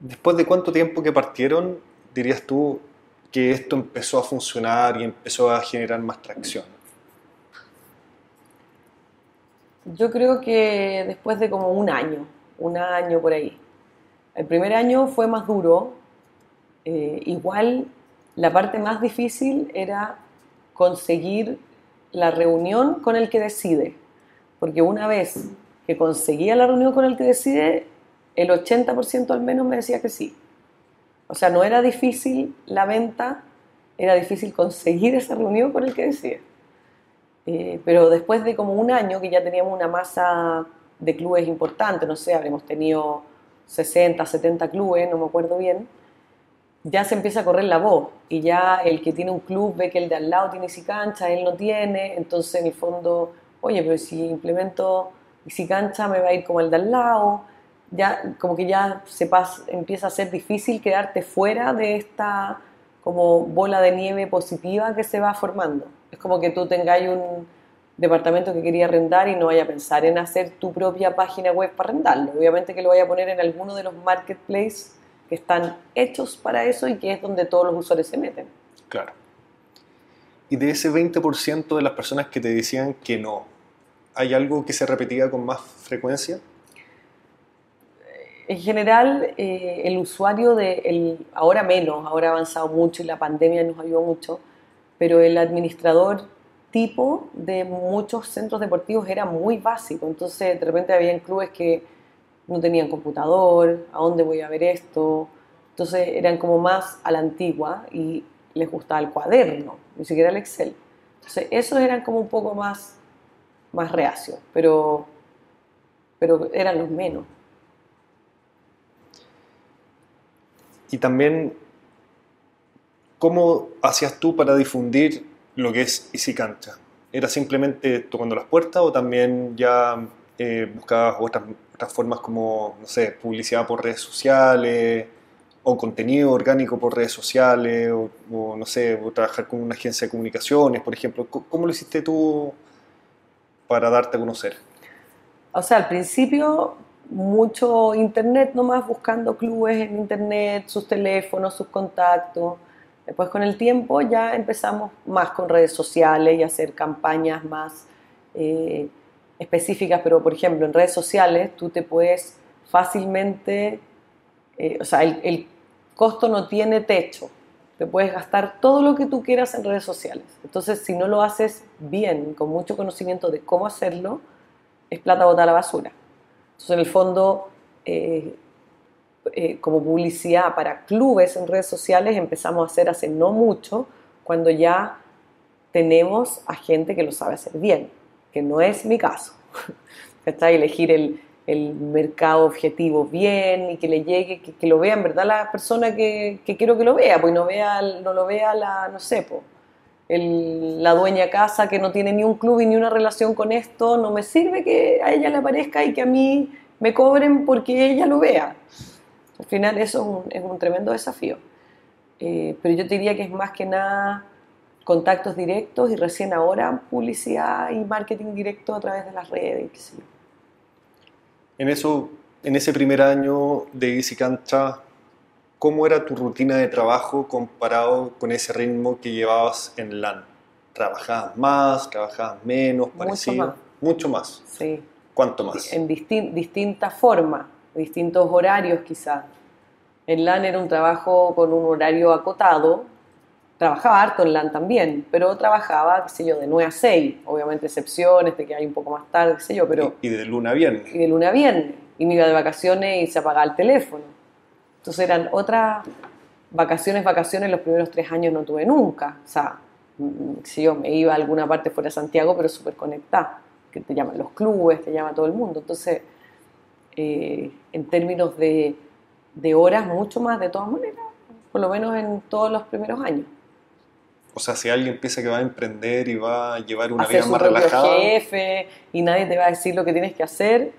Después de cuánto tiempo que partieron, dirías tú que esto empezó a funcionar y empezó a generar más tracción?
Yo creo que después de como un año, un año por ahí. El primer año fue más duro. Eh, igual la parte más difícil era conseguir la reunión con el que decide. Porque una vez que conseguía la reunión con el que decide, el 80% al menos me decía que sí. O sea, no era difícil la venta, era difícil conseguir esa reunión con el que decide. Eh, pero después de como un año que ya teníamos una masa de clubes importante, no sé, habremos tenido 60, 70 clubes, no me acuerdo bien, ya se empieza a correr la voz y ya el que tiene un club ve que el de al lado tiene cancha, él no tiene, entonces en el fondo, oye, pero si implemento cancha me va a ir como el de al lado, ya como que ya se pasa, empieza a ser difícil quedarte fuera de esta como bola de nieve positiva que se va formando. Es como que tú tengáis un departamento que quería arrendar y no vaya a pensar en hacer tu propia página web para arrendarlo. Obviamente que lo vaya a poner en alguno de los marketplaces que están hechos para eso y que es donde todos los usuarios se meten.
Claro. Y de ese 20% de las personas que te decían que no, ¿hay algo que se repetía con más frecuencia?
En general, eh, el usuario de, el, ahora menos, ahora ha avanzado mucho y la pandemia nos ayudó mucho, pero el administrador tipo de muchos centros deportivos era muy básico. Entonces, de repente había clubes que no tenían computador, ¿a dónde voy a ver esto? Entonces, eran como más a la antigua y les gustaba el cuaderno, ni siquiera el Excel. Entonces, esos eran como un poco más, más reacios, pero, pero eran los menos.
Y también ¿Cómo hacías tú para difundir lo que es Easy Cancha? ¿Era simplemente tocando las puertas o también ya eh, buscabas otras, formas como, no sé, publicidad por redes sociales o contenido orgánico por redes sociales o, no sé, trabajar con una agencia de comunicaciones, por ejemplo? ¿Cómo lo hiciste tú para darte a conocer?
O sea, al principio mucho internet nomás, buscando clubes en internet, sus teléfonos, sus contactos. Después con el tiempo ya empezamos más con redes sociales y hacer campañas más eh, específicas, pero por ejemplo en redes sociales tú te puedes fácilmente, eh, o sea, el, costo no tiene techo, te puedes gastar todo lo que tú quieras en redes sociales. Entonces si no lo haces bien, con mucho conocimiento de cómo hacerlo, es plata botada a la basura. Entonces en el fondo... Eh, eh, como publicidad para clubes en redes sociales empezamos a hacer hace no mucho, cuando ya tenemos a gente que lo sabe hacer bien, que no es mi caso. Está elegir el, el, mercado objetivo bien y que le llegue, que, lo vea en verdad la persona que, que, quiero que lo vea, pues no, vea, no lo vea la, no sé, pues, el, la dueña casa que no tiene ni un club y ni una relación con esto, no me sirve que a ella le aparezca y que a mí me cobren porque ella lo vea. Al final eso es un, tremendo desafío. Eh, pero yo te diría que es más que nada contactos directos y recién ahora publicidad y marketing directo a través de las redes.
En eso en ese primer año de Easy Cancha, ¿cómo era tu rutina de trabajo comparado con ese ritmo que llevabas en LAN? ¿Trabajabas más, trabajabas menos, parecido?
Mucho más.
Mucho más.
Sí.
¿Cuánto más?
En distin- distintas formas, distintos horarios quizás. En LAN era un trabajo con un horario acotado. Trabajaba harto en LAN también, pero trabajaba, qué sé yo, de 9 a 6. Obviamente excepciones, de que hay un poco más tarde, qué sé yo, pero...
Y, y de luna a viernes.
y de lunes a viernes. Y me iba de vacaciones y se apagaba el teléfono. Entonces eran otras vacaciones, vacaciones, los primeros tres años no tuve nunca. O sea, mm, si yo me iba a alguna parte fuera de Santiago, pero súper conectada, que te llaman los clubes, te llama todo el mundo. Entonces, eh, en términos de, de horas, mucho más de todas maneras, por lo menos en todos los primeros años.
O sea, si alguien piensa que va a emprender y va a llevar una
hacer
vida más relajada,
jefe y nadie te va a decir lo que tienes que hacer,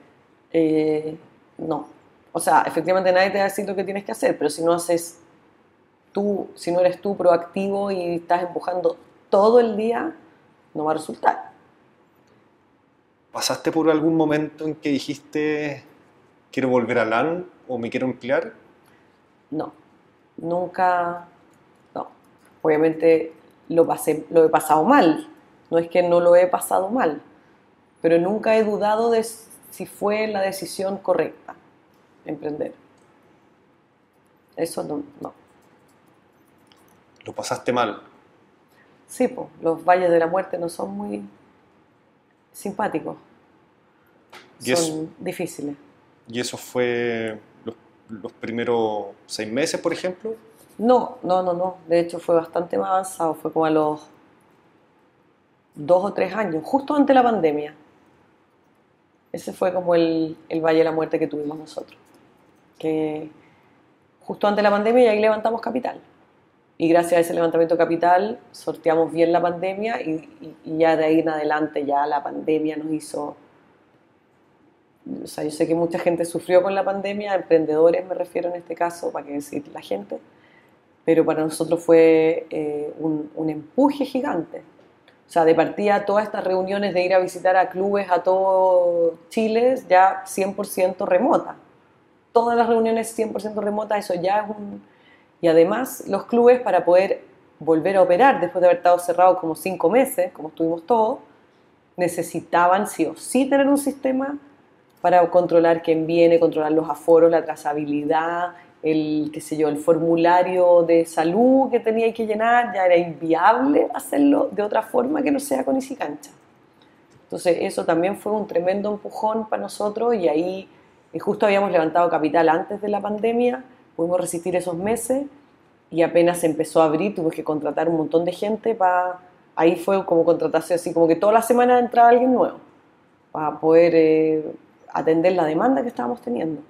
eh, no. O sea, efectivamente nadie te va a decir lo que tienes que hacer, pero si no haces tú, si no eres tú proactivo y estás empujando todo el día, no va a resultar.
¿pasaste por algún momento en que dijiste quiero volver a LAN o me quiero emplear?
No, nunca, no. Obviamente lo, pasé, lo he pasado mal, no es que no lo he pasado mal, pero nunca he dudado de si fue la decisión correcta, emprender. Eso no, no.
Lo pasaste mal.
Sí, pues, los valles de la muerte no son muy simpáticos,
Y eso-
son difíciles.
Y eso fue los, los primeros seis meses, por ejemplo.
No, no, no, no. De hecho fue bastante más avanzado. Fue como a los dos o tres años, justo antes de la pandemia. Ese fue como el, el Valle de la Muerte que tuvimos nosotros. Que justo antes de la pandemia y ahí levantamos capital. Y gracias a ese levantamiento capital sorteamos bien la pandemia y, ya de ahí en adelante ya la pandemia nos hizo... O sea, yo sé que mucha gente sufrió con la pandemia, emprendedores me refiero en este caso, para qué decir la gente, pero para nosotros fue eh, un, un empuje gigante. O sea, de partida todas estas reuniones de ir a visitar a clubes a todo Chile ya 100% remota. Todas las reuniones 100% remotas, eso ya es un... Y además los clubes para poder volver a operar después de haber estado cerrados como cinco meses, como estuvimos todos, necesitaban sí o sí tener un sistema para controlar quién viene, controlar los aforos, la trazabilidad, el, qué sé yo, el formulario de salud que tenía que llenar, ya era inviable hacerlo de otra forma que no sea con Easy Cancha. Entonces eso también fue un tremendo empujón para nosotros y ahí eh, justo habíamos levantado capital antes de la pandemia, pudimos resistir esos meses y apenas empezó a abrir, tuvimos que contratar un montón de gente para... Ahí fue como contratarse así, como que toda la semana entraba alguien nuevo para poder eh, atender la demanda que estábamos teniendo.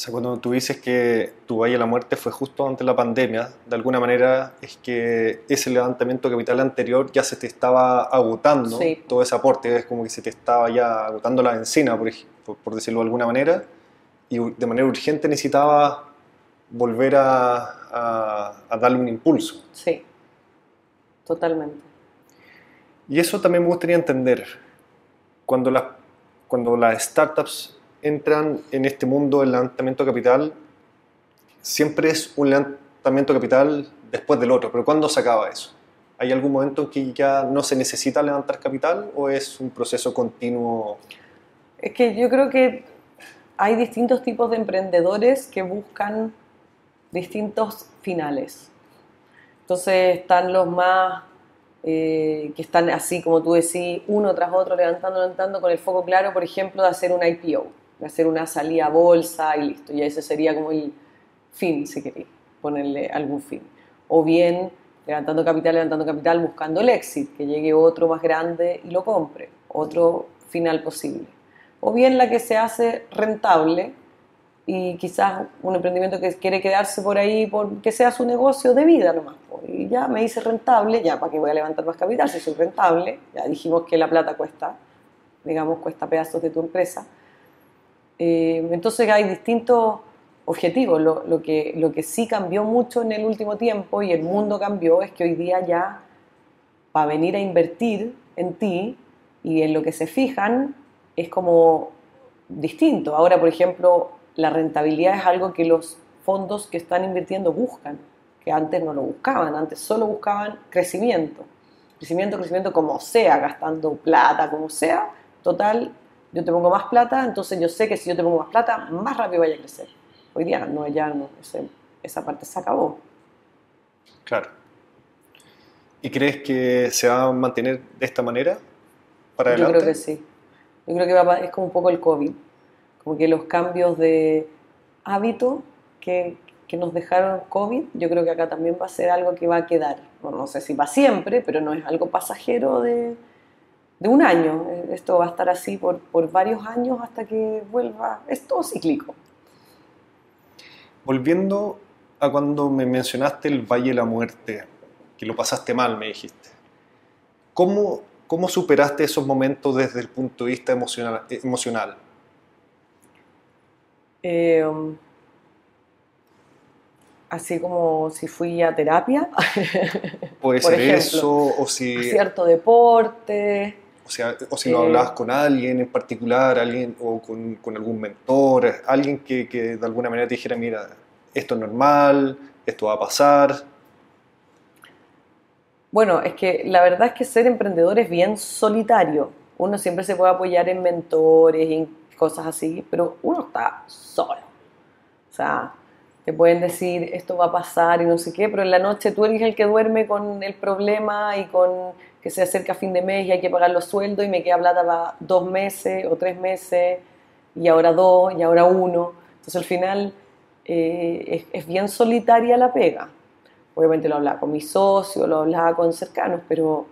O sea, cuando tú dices que tu Valle de la Muerte fue justo antes de la pandemia, de alguna manera es que ese levantamiento capital anterior ya se te estaba agotando,
Sí.
todo ese aporte, es como que se te estaba ya agotando la benzina, por, ej- por- por decirlo de alguna manera, y de manera urgente necesitaba volver a, a- a darle un impulso.
Sí, totalmente.
Y eso también me gustaría entender. Cuando, las cuando las startups entran en este mundo del levantamiento capital, siempre es un levantamiento capital después del otro. Pero ¿cuándo se acaba eso? ¿Hay algún momento en que ya no se necesita levantar capital o es un proceso continuo?
Es que yo creo que hay distintos tipos de emprendedores que buscan distintos finales. Entonces están los más eh, que están así, como tú decís, uno tras otro, levantando, levantando, con el foco claro, por ejemplo, de hacer una IPO, hacer una salida a bolsa y listo. Y ese sería como el fin, si queréis, ponerle algún fin. O bien levantando capital, levantando capital, buscando el exit, que llegue otro más grande y lo compre, otro final posible. O bien la que se hace rentable y quizás un emprendimiento que quiere quedarse por ahí porque sea su negocio de vida nomás. Y ya me hice rentable, ya para que voy a levantar más capital si soy rentable, ya dijimos que la plata cuesta, digamos, cuesta pedazos de tu empresa. Eh, entonces hay distintos objetivos. Lo, lo que, lo que sí cambió mucho en el último tiempo y el mundo cambió es que hoy día ya para venir a invertir en ti y en lo que se fijan es como distinto. Ahora, por ejemplo, la rentabilidad es algo que los fondos que están invirtiendo buscan, que antes no lo buscaban, antes solo buscaban crecimiento. Crecimiento, crecimiento como sea, gastando plata como sea. Total, yo te pongo más plata, entonces yo sé que si yo te pongo más plata, más rápido vaya a crecer. Hoy día no, ya no, esa parte se acabó.
Claro. ¿Y crees que se va a mantener de esta manera para adelante?
Yo creo que sí. Yo creo que es como un poco el COVID. Como que los cambios de hábito que, que nos dejaron COVID, yo creo que acá también va a ser algo que va a quedar. no sé si va siempre, pero no es algo pasajero de, de un año. Esto va a estar así por, por varios años hasta que vuelva. Es todo cíclico.
Volviendo a cuando me mencionaste el Valle de la Muerte, que lo pasaste mal, me dijiste. ¿Cómo, cómo superaste esos momentos desde el punto de vista emocional? emocional?
Eh, así como si fui a terapia.
Puede ser eso, o si...
Cierto deporte.
O, sea, o si no eh, hablabas con alguien en particular, alguien o con, con algún mentor, alguien que, que, de alguna manera te dijera, mira, esto es normal, esto va a pasar.
Bueno, es que la verdad es que ser emprendedor es bien solitario. Uno siempre se puede apoyar en mentores y cosas así, pero uno está solo. O sea, te pueden decir esto va a pasar y no sé qué, pero en la noche tú eres el que duerme con el problema y con que se acerca fin de mes y hay que pagar los sueldos y me queda plata para dos meses o tres meses y ahora dos y ahora uno. Entonces al final eh, es, bien solitaria la pega obviamente lo hablaba con mi socio, lo hablaba con cercanos, pero,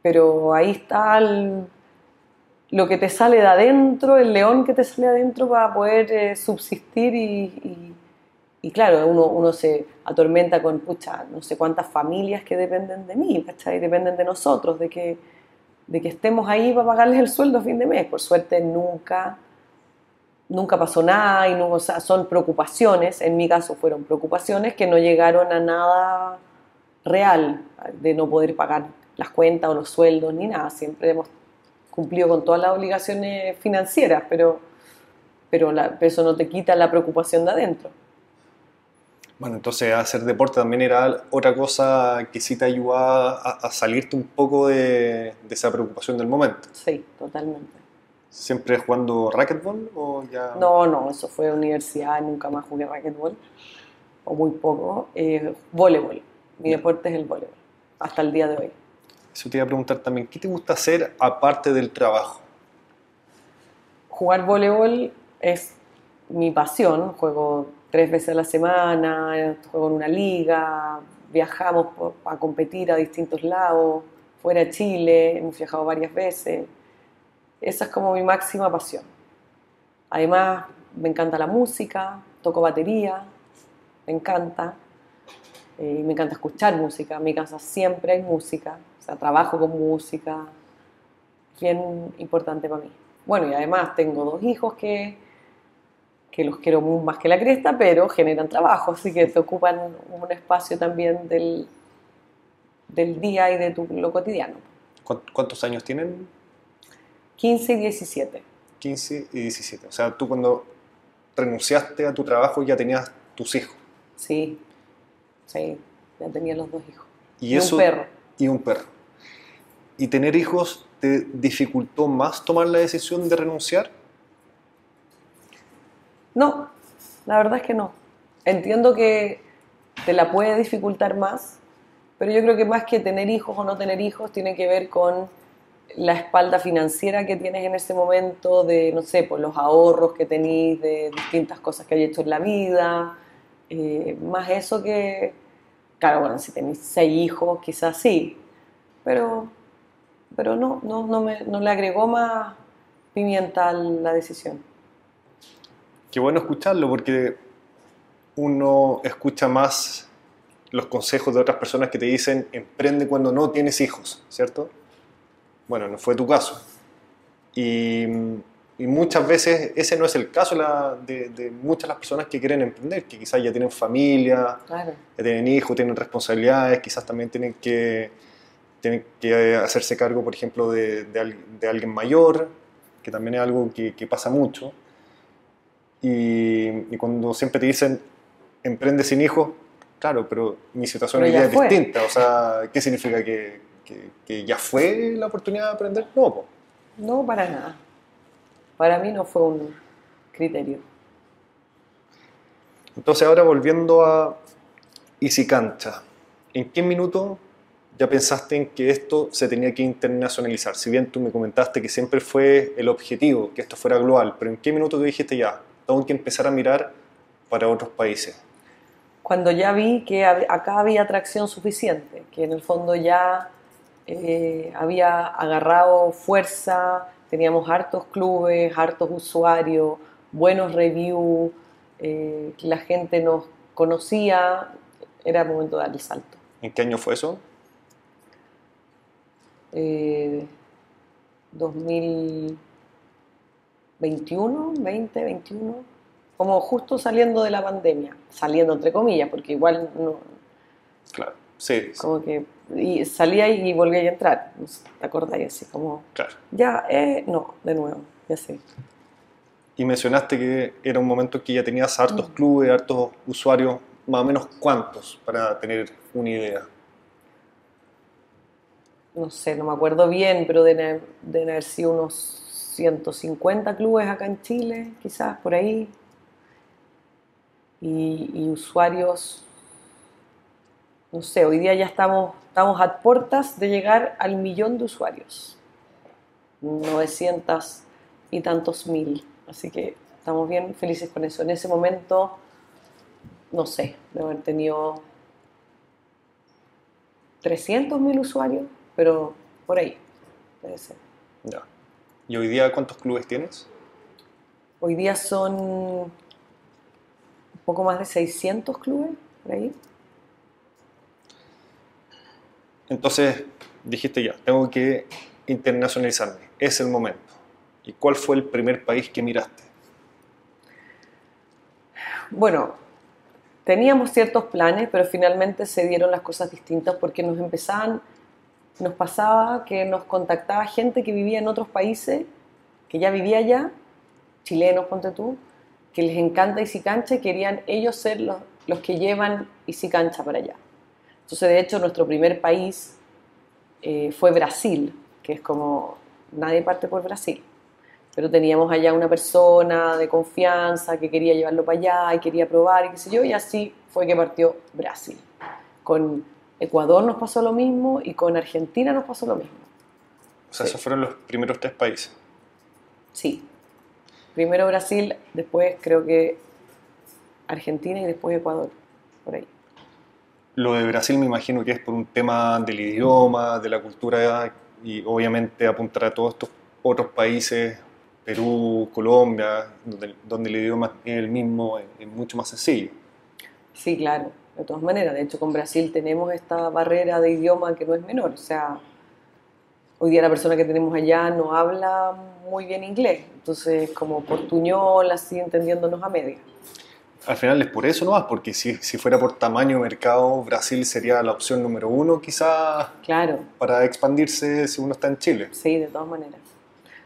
pero ahí está lo que te sale de adentro, el león que te sale de adentro para poder eh, subsistir y, claro, uno, uno, se atormenta con, pucha, no sé cuántas familias que dependen de mí, ¿cachai? Dependen de nosotros, de que, de que estemos ahí para pagarles el sueldo a fin de mes. Por suerte nunca nunca pasó nada y no, o sea, son preocupaciones, en mi caso fueron preocupaciones que no llegaron a nada real, de no poder pagar las cuentas o los sueldos ni nada, siempre hemos cumplido con todas las obligaciones financieras, pero, pero, eso no te quita la preocupación de adentro.
Bueno, entonces hacer deporte también era otra cosa que sí te ayudaba a, salirte un poco de, de esa preocupación del momento.
Sí, totalmente.
¿Siempre jugando racquetball o ya...?
No, no, eso fue universidad, nunca más jugué racquetball, o muy poco. Eh, voleibol, mi deporte es el voleibol, hasta el día de hoy.
Eso te iba a preguntar también, ¿qué te gusta hacer aparte del trabajo?
Jugar voleibol es mi pasión, juego tres veces a la semana, juego en una liga, viajamos a competir a distintos lados, fuera de Chile, hemos viajado varias veces esa es como mi máxima pasión. Además, me encanta la música, toco batería, me encanta. Eh, me encanta escuchar música. En mi casa siempre hay música. O sea, trabajo con música. Bien importante para mí. Bueno, y además tengo dos hijos que, que los quiero más que la cresta, pero generan trabajo, así que te ocupan un espacio también del, del día y de tu, lo cotidiano.
¿Cuántos años tienen
15 y 17.
15 y 17. O sea, tú cuando renunciaste a tu trabajo ya tenías tus hijos.
Sí, sí, ya tenía los dos hijos.
Y, un perro. Y un perro. ¿Y tener hijos te dificultó más tomar la decisión de renunciar?
No, la verdad es que no. Entiendo que te la puede dificultar más, pero yo creo que más que tener hijos o no tener hijos tiene que ver con la espalda financiera que tienes en ese momento, de, no sé, por los ahorros que tenéis, de distintas cosas que hay hecho en la vida, eh, más eso que, claro, bueno, si tenéis seis hijos, quizás sí, pero, pero no, no, no, me, no le agregó más pimienta la decisión.
Qué bueno escucharlo, porque uno escucha más los consejos de otras personas que te dicen emprende cuando no tienes hijos, ¿cierto? Bueno, no fue tu caso. Y, muchas veces ese no es el caso de, muchas de las personas que quieren emprender, que quizás ya tienen familia, ya tienen hijos, tienen responsabilidades, quizás también tienen que, tienen que hacerse cargo, por ejemplo, de, alguien mayor, que también es algo que, que pasa mucho. Y, y, cuando siempre te dicen, emprende sin hijos, claro, pero mi situación hoy es distinta. O sea, ¿qué significa? ¿Que, que, que ya fue la oportunidad de aprender? No, po.
No, para nada. Para mí no fue un criterio.
Entonces ahora volviendo a Easy Cancha, ¿en qué minuto ya pensaste en que esto se tenía que internacionalizar? Si bien tú me comentaste que siempre fue el objetivo, que esto fuera global, pero ¿en qué minuto tú dijiste ya, tengo que empezar a mirar para otros países?
Cuando ya vi que acá había atracción suficiente, que en el fondo ya eh, había agarrado fuerza, teníamos hartos clubes, hartos usuarios, buenos reviews, eh, la gente nos conocía, era el momento de dar el salto.
¿En qué año fue eso?
Eh, 2021, 20, 21, como justo saliendo de la pandemia, saliendo entre comillas, porque igual no...
Claro, sí.
Como que y salía y volvía a entrar, ¿te acordáis? Así como...
Claro.
Ya, eh, no, de nuevo, ya sé.
Y mencionaste que era un momento que ya tenías hartos clubes, hartos usuarios, más o menos cuántos, para tener una idea.
No sé, no me acuerdo bien, pero deben haber sido unos 150 clubes acá en Chile, quizás por ahí. Y, usuarios, no sé, hoy día ya estamos, estamos a puertas de llegar al millón de usuarios. 900 y tantos mil. Así que estamos bien felices con eso. En ese momento, no sé, de haber tenido 300 mil usuarios, pero por ahí, puede ser.
¿Y hoy día cuántos clubes tienes?
Hoy día son un poco más de 600 clubes, por ahí.
Entonces dijiste ya, tengo que internacionalizarme, es el momento. ¿Y cuál fue el primer país que miraste?
Bueno, teníamos ciertos planes, pero finalmente se dieron las cosas distintas porque nos empezaban, nos pasaba que nos contactaba gente que vivía en otros países, que ya vivía allá, chilenos, ponte tú, que les encanta Cancha y querían ellos ser los, los que llevan Cancha para allá. Entonces, de hecho, nuestro primer país eh, fue Brasil, que es como nadie parte por Brasil pero teníamos allá una persona de confianza que quería llevarlo para allá y quería probar y qué sé yo, y así fue que partió Brasil. Con Ecuador nos pasó lo mismo y con Argentina nos pasó lo mismo.
O sea, esos fueron los primeros tres países.
Sí. Primero Brasil, después creo que Argentina y después Ecuador, por ahí.
Lo de Brasil me imagino que es por un tema del idioma, de la cultura y obviamente apuntar a todos estos otros países Perú, Colombia, donde, el idioma es el mismo, es, mucho más sencillo.
Sí, claro, de todas maneras. De hecho, con Brasil tenemos esta barrera de idioma que no es menor. O sea, hoy día la persona que tenemos allá no habla muy bien inglés. Entonces, como portuñol, así entendiéndonos a media.
Al final es por eso no más, porque si, si fuera por tamaño de mercado, Brasil sería la opción número uno quizás
claro.
para expandirse si uno está en Chile.
Sí, de todas maneras.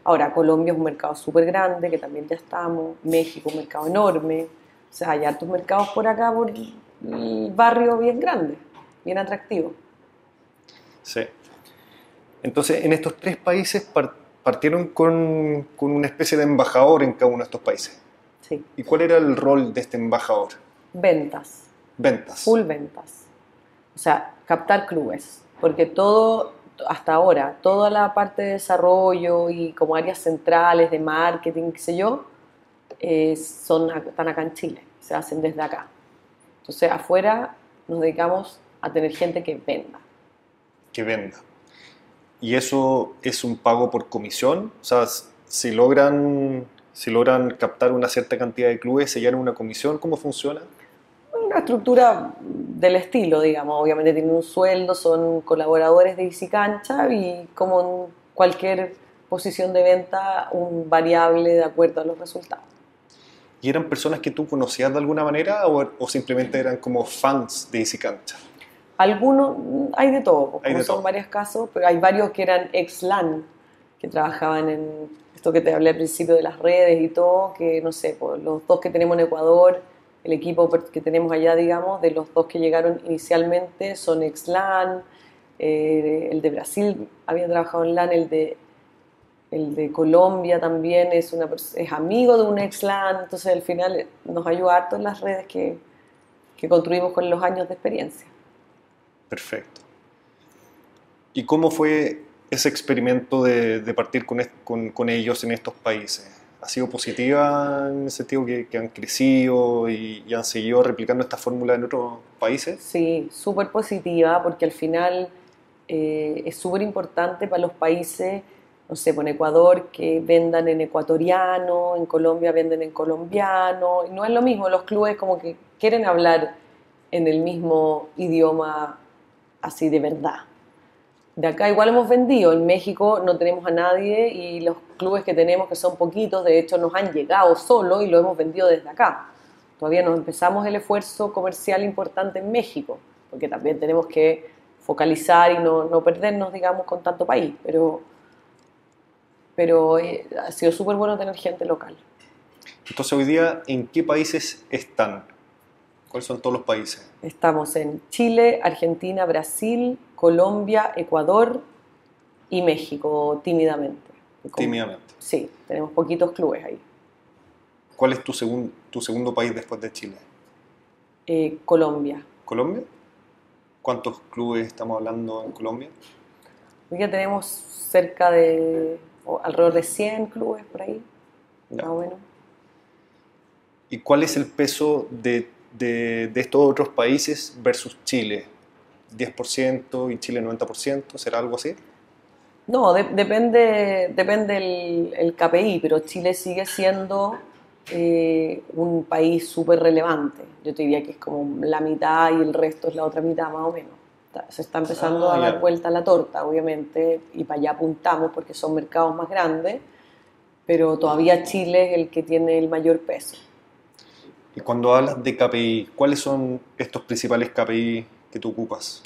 Ahora, Colombia es un mercado súper grande, que también ya estamos, México un mercado enorme, o sea, hay hartos mercados por acá, por barrio bien grande, bien atractivo.
Sí. Entonces, en estos tres países partieron con, con, una especie de embajador en cada uno de estos países.
Sí.
¿Y cuál era el rol de este embajador?
Ventas.
Ventas.
Full ventas. O sea, captar clubes. Porque todo hasta ahora, toda la parte de desarrollo y como áreas centrales de marketing, qué sé yo, eh, son, están acá en Chile, se hacen desde acá. Entonces, afuera nos dedicamos a tener gente que venda.
Que venda. ¿Y eso es un pago por comisión? O sea, si logran, si logran captar una cierta cantidad de clubes, ¿se llenan una comisión? ¿Cómo funciona?
una estructura del estilo, digamos. Obviamente tienen un sueldo, son colaboradores de Easy Cancha y como en cualquier posición de venta, un variable de acuerdo a los resultados.
¿Y eran personas que tú conocías de alguna manera o, simplemente eran como fans de Easy Cancha?
Algunos, hay de todo, hay son varios casos, pero hay varios que eran ex-LAN, que trabajaban en esto que te hablé al principio de las redes y todo, que no sé, pues, los dos que tenemos en Ecuador, el equipo que tenemos allá, digamos, de los dos que llegaron inicialmente son ex-LAN, eh, el de Brasil había trabajado en LAN, el de, el de Colombia también es, una, es amigo de un ex-LAN, entonces al final nos ayuda harto en las redes que, que construimos con los años de experiencia.
Perfecto. ¿Y cómo fue ese experimento de, de partir con, con, con, ellos en estos países? ¿Ha sido positiva en el sentido que, que han crecido y, y, han seguido replicando esta fórmula en otros países?
Sí, súper positiva porque al final eh, es súper importante para los países, no sé, pues en Ecuador que vendan en ecuatoriano, en Colombia venden en colombiano, no es lo mismo, los clubes como que quieren hablar en el mismo idioma así de verdad. De acá igual hemos vendido, en México no tenemos a nadie y los clubes que tenemos, que son poquitos, de hecho nos han llegado solo y lo hemos vendido desde acá. Todavía no empezamos el esfuerzo comercial importante en México, porque también tenemos que focalizar y no, no perdernos, digamos, con tanto país, pero, pero eh, ha sido súper bueno tener gente local.
Entonces hoy día, ¿en qué países están? ¿Cuáles son todos los países?
Estamos en Chile, Argentina, Brasil, Colombia, Ecuador y México, tímidamente.
Tímidamente.
Sí, tenemos poquitos clubes ahí.
¿Cuál es tu, segun, tu segundo país después de Chile?
Eh, Colombia.
¿Colombia? ¿Cuántos clubes estamos hablando en Colombia?
Hoy ya tenemos cerca de, alrededor de 100 clubes por ahí. Ya. Más o menos.
¿Y cuál es el peso de de, de, estos otros países versus Chile? ¿10% y Chile 90%? ¿Será algo así?
No, de, depende, depende el, el, KPI, pero Chile sigue siendo eh, un país súper relevante. Yo te diría que es como la mitad y el resto es la otra mitad más o menos. Se está empezando ah, a dar ya. vuelta la torta, obviamente, y para allá apuntamos porque son mercados más grandes, pero todavía Chile es el que tiene el mayor peso.
Y cuando hablas de KPI, ¿cuáles son estos principales KPI que tú ocupas?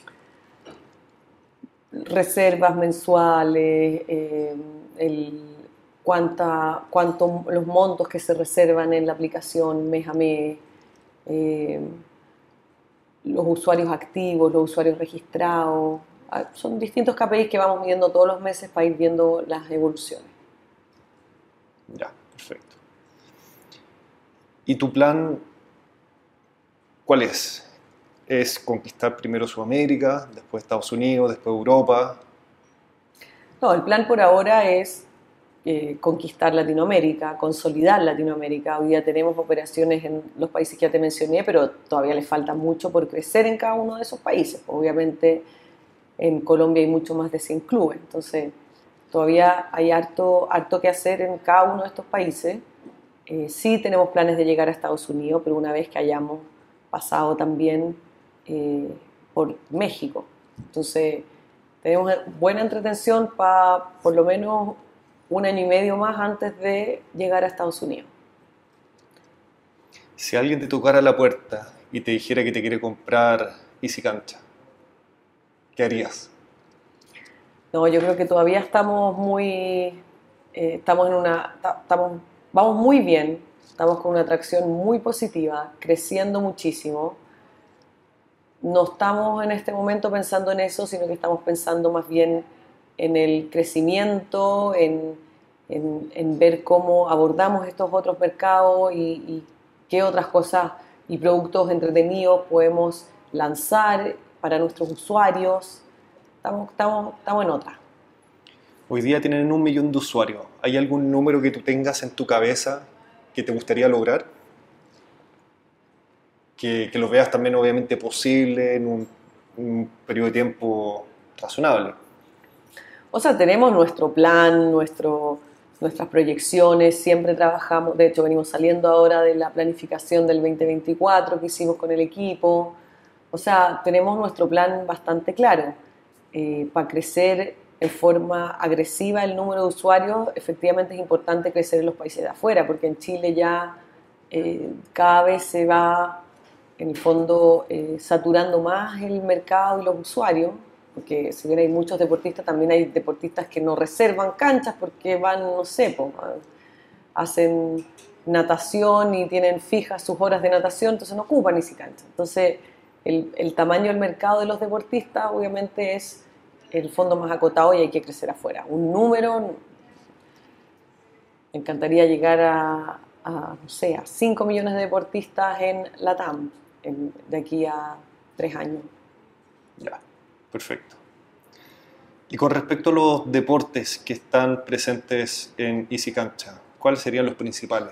Reservas mensuales, eh, el, cuánta, cuánto, los montos que se reservan en la aplicación mes a mes, eh, los usuarios activos, los usuarios registrados. Ah, son distintos KPIs que vamos midiendo todos los meses para ir viendo las evoluciones.
Ya, perfecto. ¿Y tu plan cuál es? ¿Es conquistar primero Sudamérica, después Estados Unidos, después Europa?
No, el plan por ahora es eh, conquistar Latinoamérica, consolidar Latinoamérica. Hoy día tenemos operaciones en los países que ya te mencioné, pero todavía les falta mucho por crecer en cada uno de esos países. Obviamente en Colombia hay mucho más de 100 clubes, entonces todavía hay harto, harto que hacer en cada uno de estos países eh, sí tenemos planes de llegar a Estados Unidos, pero una vez que hayamos pasado también eh, por México. Entonces, tenemos buena entretención para por lo menos un año y medio más antes de llegar a Estados Unidos.
Si alguien te tocara la puerta y te dijera que te quiere comprar Easy Cancha, ¿qué harías?
No, yo creo que todavía estamos muy... Eh, estamos en una... Estamos vamos muy bien, estamos con una atracción muy positiva, creciendo muchísimo. No estamos en este momento pensando en eso, sino que estamos pensando más bien en el crecimiento, en, en, en ver cómo abordamos estos otros mercados y, y, qué otras cosas y productos entretenidos podemos lanzar para nuestros usuarios. Estamos, estamos, estamos en otra.
Hoy día tienen un millón de usuarios. ¿Hay algún número que tú tengas en tu cabeza que te gustaría lograr? Que, que lo veas también obviamente posible en un, un, periodo de tiempo razonable.
O sea, tenemos nuestro plan, nuestro, nuestras proyecciones, siempre trabajamos, de hecho venimos saliendo ahora de la planificación del 2024 que hicimos con el equipo. O sea, tenemos nuestro plan bastante claro. Eh, para crecer de forma agresiva el número de usuarios, efectivamente es importante crecer en los países de afuera, porque en Chile ya eh, cada vez se va, en el fondo, eh, saturando más el mercado y los usuarios. Porque si bien hay muchos deportistas, también hay deportistas que no reservan canchas porque van, no sé, po, hacen natación y tienen fijas sus horas de natación, entonces no ocupan Easy Cancha. Entonces, el, tamaño del mercado de los deportistas obviamente es el fondo más acotado y hay que crecer afuera. Un número, me encantaría llegar a, a no sé, a 5 millones de deportistas en la TAM de aquí a tres años.
Perfecto. Y con respecto a los deportes que están presentes en Easy Cancha, ¿cuáles serían los principales?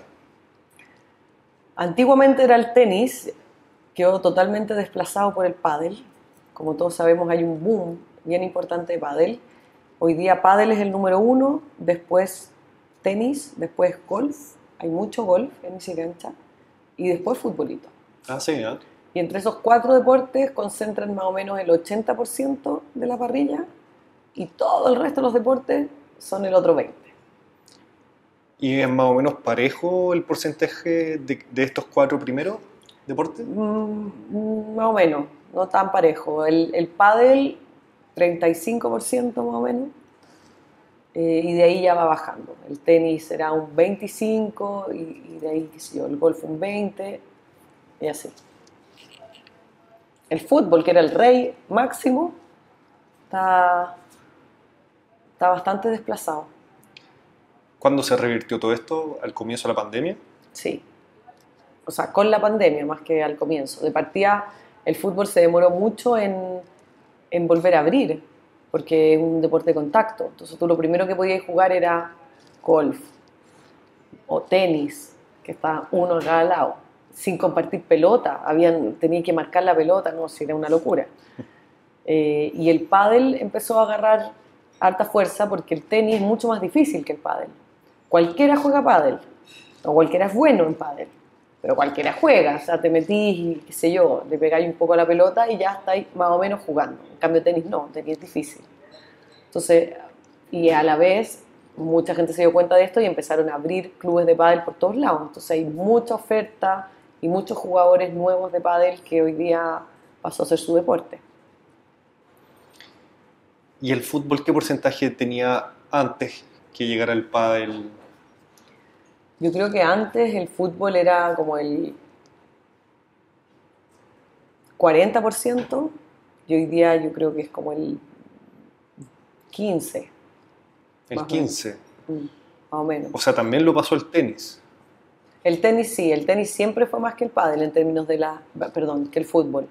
Antiguamente era el tenis, quedó totalmente desplazado por el pádel. Como todos sabemos hay un boom bien importante de pádel. Hoy día pádel es el número uno, después tenis, después golf, hay mucho golf en Easy Cancha, y después futbolito.
Ah, sí, ¿eh?
Y entre esos cuatro deportes concentran más o menos el 80% de la parrilla y todo el resto de los deportes son el otro 20%.
¿Y es más o menos parejo el porcentaje de, de estos cuatro primeros deportes?
Mm, más o menos, no tan parejo. El, el pádel, 35% más o menos, eh, y de ahí ya va bajando. El tenis será un 25% y, y de ahí, qué sé yo, el golf un 20% y así. El fútbol, que era el rey máximo, está, está bastante desplazado.
¿Cuándo se revirtió todo esto? ¿Al comienzo de la pandemia?
Sí. O sea, con la pandemia más que al comienzo. De partida, el fútbol se demoró mucho en, en volver a abrir, porque es un deporte de contacto. Entonces tú lo primero que podías jugar era golf o tenis, que está uno a cada lado, sin compartir pelota. Habían, tenía que marcar la pelota, no, si era una locura. Eh, y el pádel empezó a agarrar harta fuerza porque el tenis es mucho más difícil que el pádel. Cualquiera juega pádel, o cualquiera es bueno en pádel, pero cualquiera juega, o sea, te metís y qué sé yo, le pegáis un poco a la pelota y ya estáis más o menos jugando. En cambio tenis no, tenis es difícil. Entonces, y a la vez mucha gente se dio cuenta de esto y empezaron a abrir clubes de pádel por todos lados. Entonces hay mucha oferta y muchos jugadores nuevos de pádel que hoy día pasó a ser su deporte.
¿Y el fútbol qué porcentaje tenía antes que llegara el pádel?
Yo creo que antes el fútbol era como el 40% y hoy día yo creo que es como el 15%.
El
Más o
15.
Mm, Más o menos.
O sea, también lo pasó el tenis.
El tenis sí, el tenis siempre fue más que el pádel en términos de la, perdón, que el fútbol.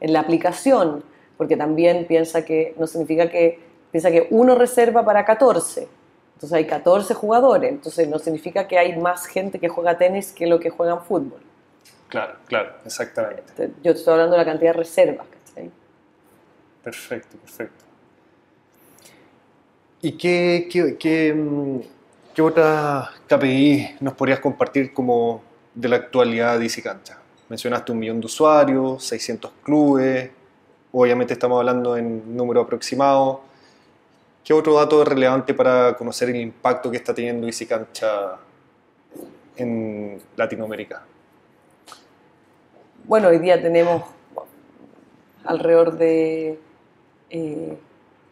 En la aplicación, porque también piensa que, no significa que, piensa que uno reserva para 14, entonces hay 14 jugadores, entonces no significa que hay más gente que juega tenis que lo que juegan fútbol.
Claro, claro, exactamente.
Te- Yo te estoy hablando de la cantidad de reservas, ¿cachai?
Perfecto, perfecto. ¿Y qué, qué, qué, mm, qué otras KPI nos podrías compartir como de la actualidad de Easy Cancha? Mencionaste un millón de usuarios, 600 clubes, obviamente estamos hablando en número aproximado. ¿Qué otro dato es relevante para conocer el impacto que está teniendo Easy Cancha en Latinoamérica?
Bueno, hoy día tenemos alrededor de eh,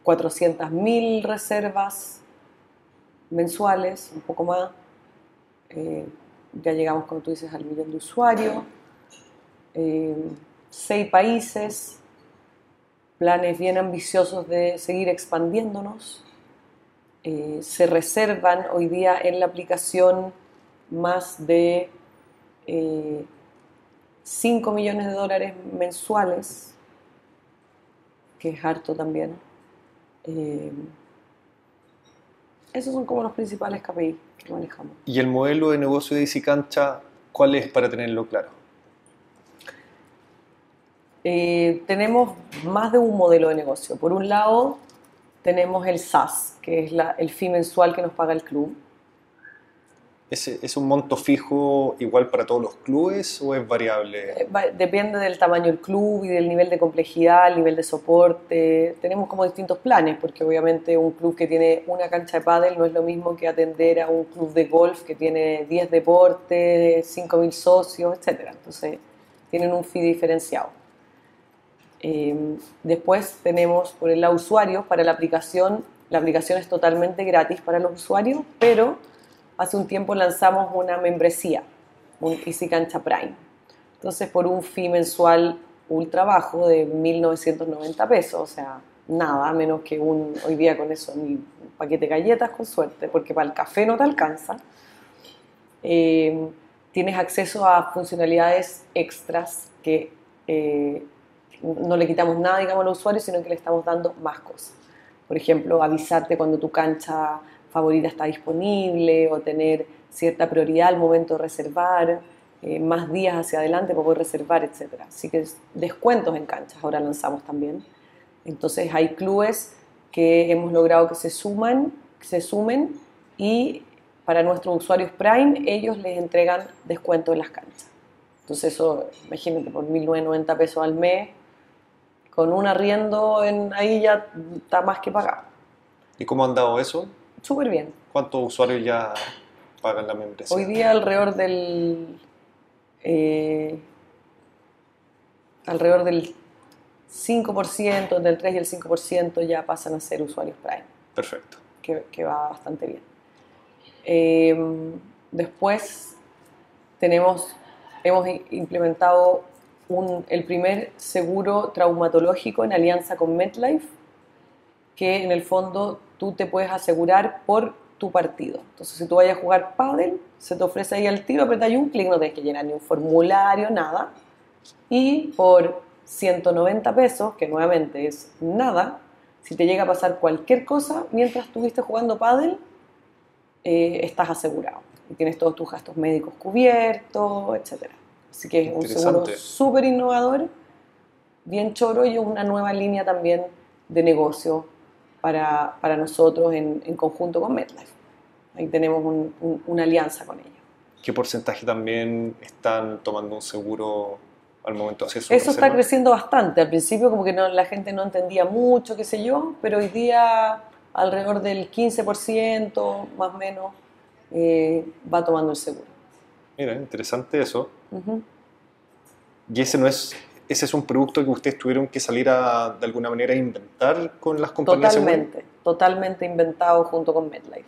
400.000 reservas mensuales, un poco más. Eh, ya llegamos, como tú dices, al millón de usuarios. Eh, seis países, planes bien ambiciosos de seguir expandiéndonos. Eh, se reservan hoy día en la aplicación más de eh, 5 millones de dólares mensuales, que es harto también. Esos son como los principales KPI que manejamos.
¿Y el modelo de negocio de Easy Cancha, cuál es para tenerlo claro?
Eh, tenemos más de un modelo de negocio. Por un lado, tenemos el SaaS, que es la- el fee mensual que nos paga el club.
¿Es, ¿Es un monto fijo igual para todos los clubes o es variable?
Eh, Depende del tamaño del club y del nivel de complejidad, el nivel de soporte. Tenemos como distintos planes, porque obviamente un club que tiene una cancha de pádel no es lo mismo que atender a un club de golf que tiene 10 deportes, 5.000 socios, etc. Entonces, tienen un fee diferenciado. Eh, después tenemos por el lado usuarios, para la aplicación, la aplicación es totalmente gratis para los usuarios, pero hace un tiempo lanzamos una membresía, un Easy Cancha Prime. Entonces, por un fee mensual ultra bajo de 1.990 pesos, o sea, nada, menos que un, hoy día con eso, un paquete de galletas con suerte, porque para el café no te alcanza. Eh, tienes acceso a funcionalidades extras que eh, no le quitamos nada, digamos, al usuario, sino que le estamos dando más cosas. Por ejemplo, avisarte cuando tu cancha favorita está disponible o tener cierta prioridad al momento de reservar, eh, más días hacia adelante para poder reservar, etc. Así que descuentos en canchas ahora lanzamos también. Entonces hay clubes que hemos logrado que se suman, que se sumen y para nuestros usuarios Prime ellos les entregan descuento en las canchas. Entonces eso, imagínate, por 1.990 pesos al mes, con un arriendo en, ahí ya está más que pagado.
¿Y cómo han dado eso?
Súper bien.
¿Cuántos usuarios ya pagan la membresía?
Hoy día alrededor del... Eh, alrededor del 5%, del 3 y el 5% ya pasan a ser usuarios Prime.
Perfecto.
Que, que va bastante bien. Eh, después tenemos, hemos implementado un, el primer seguro traumatológico en alianza con MetLife, que en el fondo tú te puedes asegurar por tu partido. Entonces, si tú vayas a jugar pádel, se te ofrece ahí al tiro, apretas un clic, no tienes que llenar ni un formulario, nada. Y por 190 pesos, que nuevamente es nada, si te llega a pasar cualquier cosa mientras estuviste jugando pádel, eh, estás asegurado. Y tienes todos tus gastos médicos cubiertos, etcétera. Así que es un seguro súper innovador, bien choro y es una nueva línea también de negocio para, para nosotros en, en, conjunto con MetLife. Ahí tenemos un, una alianza con ellos.
¿Qué porcentaje también están tomando un seguro al momento de hacer
su Eso está creciendo bastante. Al principio como que no, la gente no entendía mucho, qué sé yo, pero hoy día alrededor del 15% más o menos eh, va tomando el seguro.
Mira, interesante eso. Y ese no es, ese es un producto que ustedes tuvieron que salir a, de alguna manera, a inventar con las compañías.
Totalmente, totalmente inventado junto con MedLife.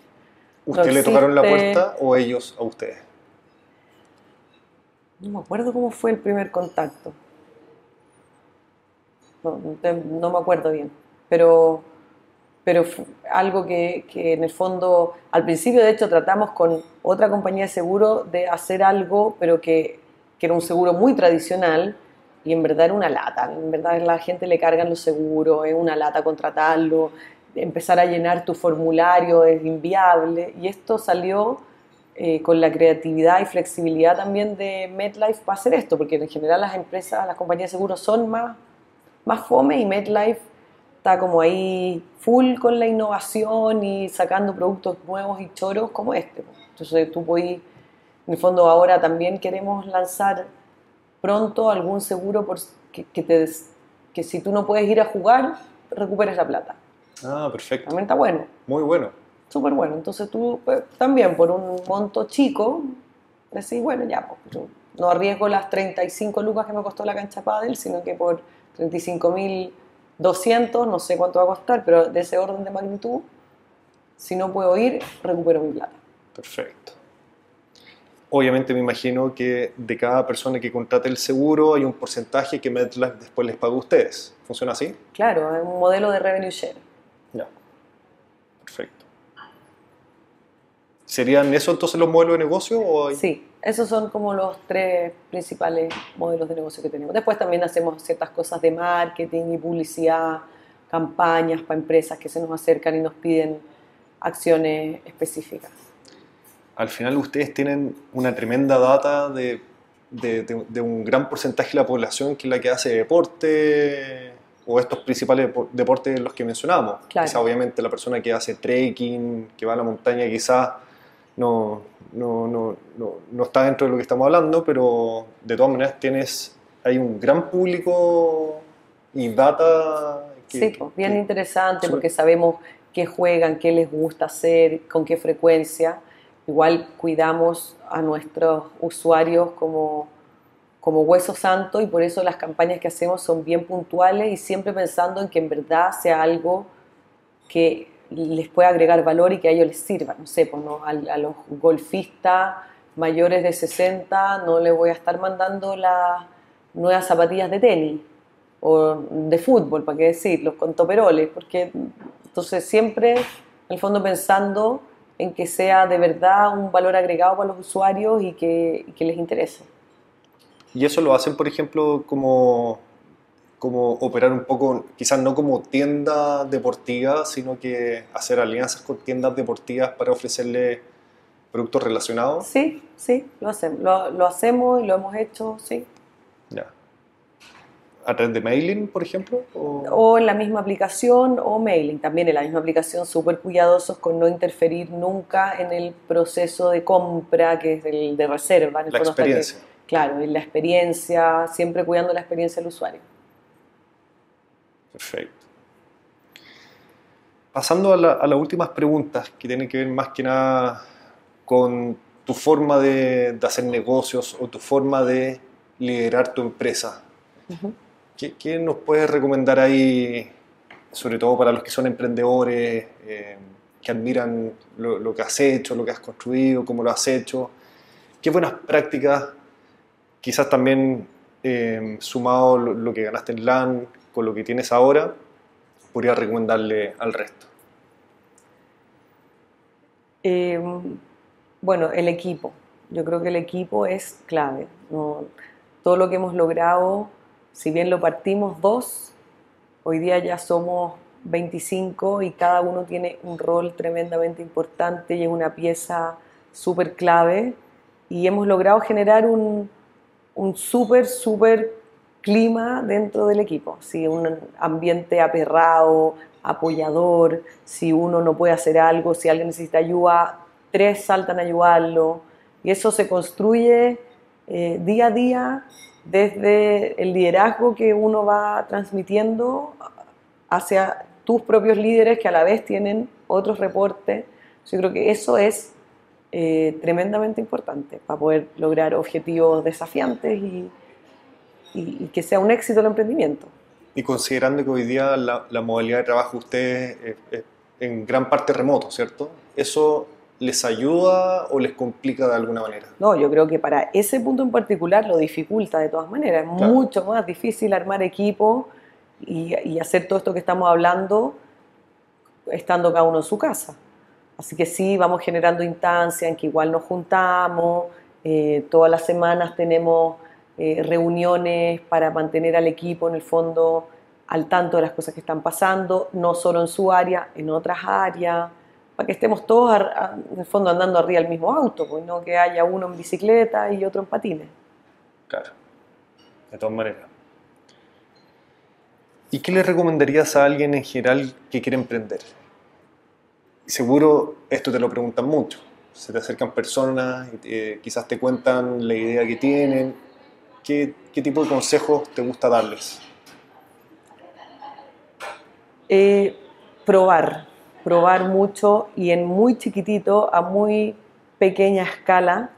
¿Usted le tocaron la puerta o ellos a ustedes?
No me acuerdo cómo fue el primer contacto. No, no me acuerdo bien, pero pero algo que, que, en el fondo, al principio de hecho tratamos con otra compañía de seguro de hacer algo, pero que, que, era un seguro muy tradicional y en verdad era una lata, en verdad la gente le cargan los seguros, es una lata contratarlo, empezar a llenar tu formulario es inviable y esto salió eh, con la creatividad y flexibilidad también de MedLife para hacer esto, porque en general las empresas, las compañías de seguros son más, más fome y MedLife está como ahí full con la innovación y sacando productos nuevos y choros como este. Entonces tú puedes, en el fondo ahora también queremos lanzar pronto algún seguro por que, que, te, que si tú no puedes ir a jugar, recuperes la plata.
Ah, perfecto.
También está bueno.
Muy bueno.
Súper bueno. Entonces tú pues, también por un monto chico, decís, bueno, ya, pues, no arriesgo las 35 lucas que me costó la cancha pádel, sino que por 35 mil 200, no sé cuánto va a costar, pero de ese orden de magnitud, si no puedo ir, recupero mi plata.
Perfecto. Obviamente me imagino que de cada persona que contrate el seguro hay un porcentaje que MedLife después les paga a ustedes. ¿Funciona así?
Claro, es un modelo de revenue share.
Ya. Perfecto. ¿Serían eso entonces los modelos de negocio? O
Sí, esos son como los tres principales modelos de negocio que tenemos. Después también hacemos ciertas cosas de marketing y publicidad, campañas para empresas que se nos acercan y nos piden acciones específicas.
Al final ustedes tienen una tremenda data de, de, un gran porcentaje de la población que es la que hace deporte o estos principales deportes los que mencionamos.
Claro.
Quizá obviamente la persona que hace trekking, que va a la montaña, quizás no, no, no, no, no está dentro de lo que estamos hablando, pero de todas maneras tienes, hay un gran público y data.
Que, sí, pues, bien interesante porque sabemos qué juegan, qué les gusta hacer, con qué frecuencia. Igual cuidamos a nuestros usuarios como, como hueso santo y por eso las campañas que hacemos son bien puntuales y siempre pensando en que en verdad sea algo que les pueda agregar valor y que a ellos les sirva. No sé, pues no, a, los golfistas mayores de 60 no les voy a estar mandando las nuevas zapatillas de tenis o de fútbol, para qué decir, los con toperoles, porque entonces siempre, en el fondo, pensando en que sea de verdad un valor agregado para los usuarios y que, y que les interese.
Y eso lo hacen, por ejemplo, como, como operar un poco, quizás no como tienda deportiva, sino que hacer alianzas con tiendas deportivas para ofrecerle productos relacionados.
Sí, sí, lo hacemos. Lo, lo hacemos y lo hemos hecho, sí.
¿A través de mailing, por ejemplo? O...
O en la misma aplicación o mailing. También en la misma aplicación, súper cuidadosos con no interferir nunca en el proceso de compra, que es el de reserva. En el
La
que-
experiencia.
claro, y la experiencia, siempre cuidando la experiencia del usuario.
Perfecto. Pasando a, la- a las últimas preguntas, que tienen que ver más que nada con tu forma de, de hacer negocios o tu forma de liderar tu empresa.
Ujú.
¿Qué, nos puedes recomendar ahí, sobre todo para los que son emprendedores, eh, que admiran lo, que has hecho, lo que has construido, cómo lo has hecho? ¿Qué buenas prácticas, quizás también eh, sumado lo, lo que ganaste en LAN con lo que tienes ahora, podría recomendarle al resto?
Eh, bueno, el equipo. Yo creo que el equipo es clave. Todo lo que hemos logrado, si bien lo partimos dos, hoy día ya somos 25 y cada uno tiene un rol tremendamente importante y es una pieza súper clave. Y hemos logrado generar un, un súper, súper clima dentro del equipo. Si un ambiente aperrado, apoyador, si uno no puede hacer algo, si alguien necesita ayuda, tres saltan a ayudarlo. Y eso se construye eh, día a día desde el liderazgo que uno va transmitiendo hacia tus propios líderes que a la vez tienen otros reportes. Yo creo que eso es eh, tremendamente importante para poder lograr objetivos desafiantes y, que sea un éxito el emprendimiento.
Y considerando que hoy día la, modalidad de trabajo de ustedes es, es en gran parte remoto, ¿cierto? ¿Eso les ayuda o les complica de alguna manera?
No, yo creo que para ese punto en particular lo dificulta de todas maneras. Es
Claro.
mucho más difícil armar equipo y, y hacer todo esto que estamos hablando estando cada uno en su casa. Así que sí, vamos generando instancias en que igual nos juntamos, eh, todas las semanas tenemos eh, reuniones para mantener al equipo en el fondo al tanto de las cosas que están pasando, no solo en su área, en otras áreas, para que estemos todos ar- a- en el fondo andando arriba del mismo auto, pues no que haya uno en bicicleta y otro en patines.
Claro, de todas maneras. ¿Y qué le recomendarías a alguien en general que quiere emprender? Seguro esto te lo preguntan mucho. Se te acercan personas, te- quizás te cuentan la idea que tienen. ¿Qué, qué tipo de consejos te gusta darles?
Eh, probar, probar mucho y en muy chiquitito, a muy pequeña escala,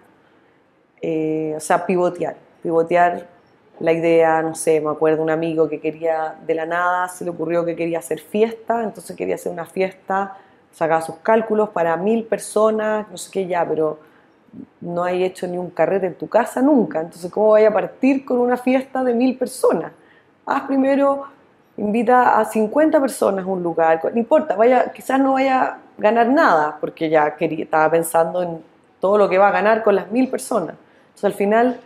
eh, o sea, pivotear, pivotear la idea, no sé, me acuerdo un amigo que quería de la nada, se le ocurrió que quería hacer fiesta, entonces quería hacer una fiesta, sacaba sus cálculos para mil personas, no sé qué ya, pero no hay hecho ni un carrete en tu casa nunca, entonces ¿cómo vaya a partir con una fiesta de mil personas? Haz primero, invita a 50 personas a un lugar, no importa, vaya, quizás no vaya a ganar nada, porque ya quería, estaba pensando en todo lo que va a ganar con las mil personas. Entonces al final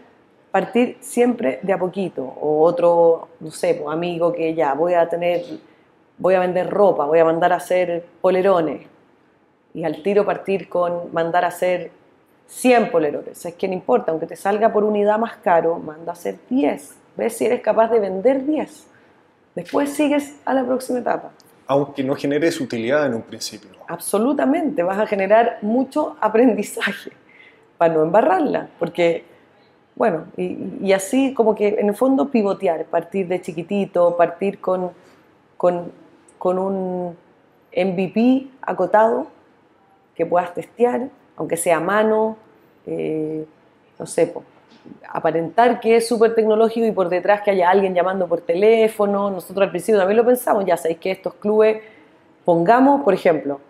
partir siempre de a poquito, o otro, no sé, pues, amigo que ya voy a tener, voy a vender ropa, voy a mandar a hacer polerones, y al tiro partir con mandar a hacer 100 polerones. Es que no importa, aunque te salga por unidad más caro, manda a hacer 10. Ves si eres capaz de vender 10. Después sigues a la próxima etapa.
Aunque no generes utilidad en un principio.
Absolutamente, vas a generar mucho aprendizaje para no embarrarla, porque, bueno, y, y así como que en el fondo pivotear, partir de chiquitito, partir con, con, con un MVP acotado que puedas testear, aunque sea a mano, eh, no sé, po, aparentar que es súper tecnológico y por detrás que haya alguien llamando por teléfono. Nosotros al principio también lo pensamos, ya sabéis que estos clubes, pongamos, por ejemplo,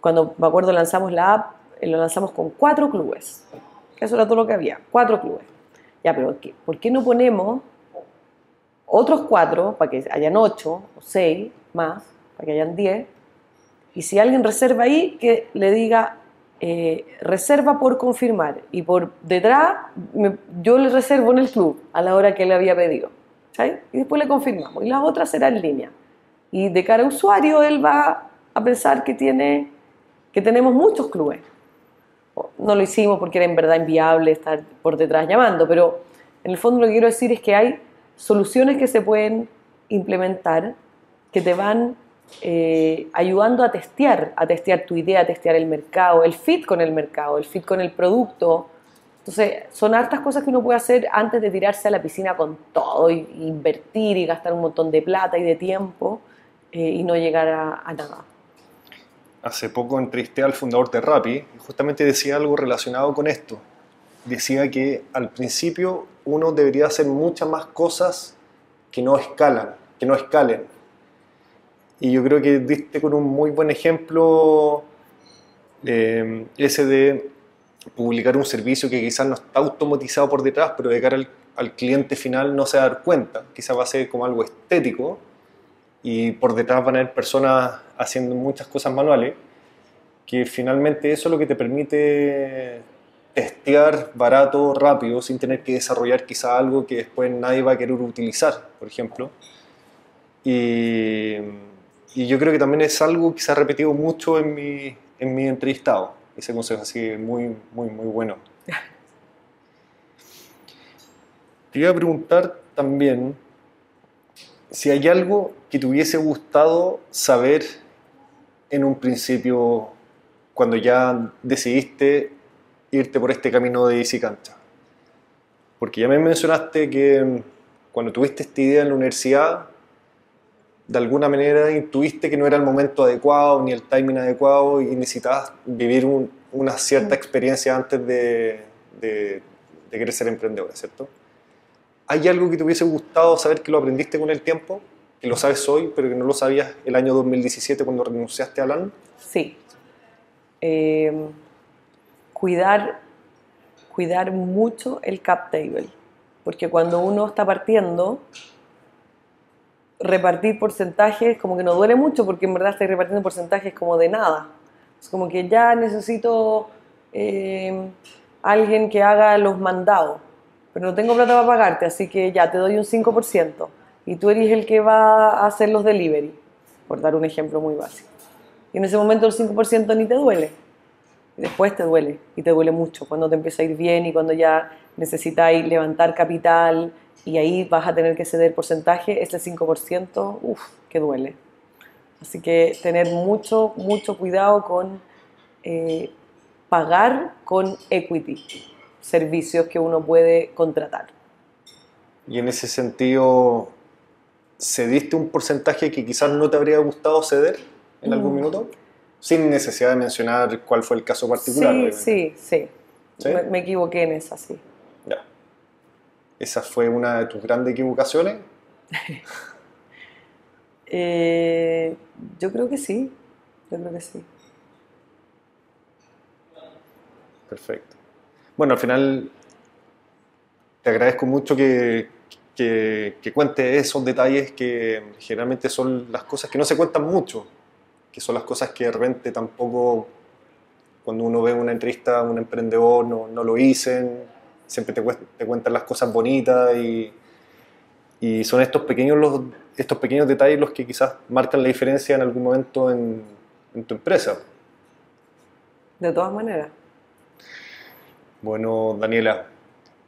cuando me acuerdo lanzamos la app, eh, lo lanzamos con cuatro clubes. Eso era todo lo que había, cuatro clubes. Ya, pero ¿por qué no ponemos otros cuatro para que hayan ocho o seis más, para que hayan diez? Y si alguien reserva ahí, que le diga eh, reserva por confirmar y por detrás yo le reservo en el club a la hora que le había pedido. Y después le confirmamos. Y las otras será en línea. Y de cara a usuario, él va a pensar que, tiene, que tenemos muchos clubes. No lo hicimos porque era en verdad inviable estar por detrás llamando, pero en el fondo lo que quiero decir es que hay soluciones que se pueden implementar que te van eh, ayudando a testear, a testear tu idea, a testear el mercado, el fit con el mercado, el fit con el producto. Entonces, son hartas cosas que uno puede hacer antes de tirarse a la piscina con todo, y, invertir y gastar un montón de plata y de tiempo eh, y no llegar a, nada.
Hace poco entrevisté al fundador de Rappi y justamente decía algo relacionado con esto. Decía que al principio uno debería hacer muchas más cosas que no escalan, que no escalen y yo creo que diste con un muy buen ejemplo eh, ese de publicar un servicio que quizás no está automatizado por detrás, pero de cara al, cliente final no se va a dar cuenta. Quizás va a ser como algo estético y por detrás van a haber personas haciendo muchas cosas manuales, que finalmente eso es lo que te permite testear barato, rápido, sin tener que desarrollar quizá algo que después nadie va a querer utilizar, por ejemplo. Y y yo creo que también es algo que se ha repetido mucho en mi, en mi entrevistado. Ese consejo así muy, muy, muy bueno. Te iba a preguntar también si hay algo que te hubiese gustado saber en un principio cuando ya decidiste irte por este camino de Easy Cancha. Porque ya me mencionaste que cuando tuviste esta idea en la universidad de alguna manera intuiste que no era el momento adecuado ni el timing adecuado y necesitabas vivir una cierta experiencia antes de, de, querer ser emprendedora, ¿cierto? ¿Hay algo que te hubiese gustado saber que lo aprendiste con el tiempo? Que lo sabes hoy, pero que no lo sabías el año 2017 cuando renunciaste a LAN?
Sí. Em, cuidar, cuidar mucho el cap table. Porque cuando uno está partiendo, repartir porcentajes como que no duele mucho porque en verdad estoy repartiendo porcentajes como de nada. Es como que ya necesito eh, alguien que haga los mandados, pero no tengo plata para pagarte, así que ya te doy un 5% y tú eres el que va a hacer los delivery, por dar un ejemplo muy básico. Y en ese momento el 5% ni te duele, y después te duele, y te duele mucho cuando te empieza a ir bien y cuando ya necesitáis levantar capital, y ahí vas a tener que ceder porcentaje, ese 5%, uff, que duele. Así que tener mucho, mucho cuidado con eh, pagar con equity, servicios que uno puede contratar.
Y en ese sentido, ¿cediste un porcentaje que quizás no te habría gustado ceder en algún mm. minuto? Sin necesidad de mencionar cuál fue el caso particular.
Sí, sí, sí. Me, me, equivoqué en esa, sí.
¿Esa fue una de tus grandes equivocaciones?
Eh, yo creo que sí, yo creo que sí.
Perfecto. Bueno, al final te agradezco mucho que, que, que cuentes esos detalles que generalmente son las cosas que no se cuentan mucho, que son las cosas que de repente tampoco cuando uno ve una entrevista a un emprendedor no, no lo dicen, siempre te, te cuentan las cosas bonitas y, y son estos pequeños, los, estos pequeños detalles los que quizás marcan la diferencia en algún momento en, en tu empresa.
De todas maneras.
Bueno, Daniela,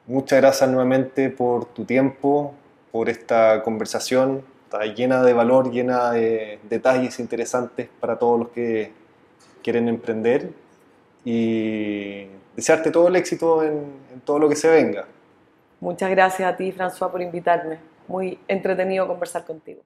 muchas gracias nuevamente por tu tiempo, por esta conversación. Está llena de valor, llena de detalles interesantes para todos los que quieren emprender. Y desearte todo el éxito en, todo lo que se venga.
Muchas gracias a ti, François, por invitarme. Muy entretenido conversar contigo.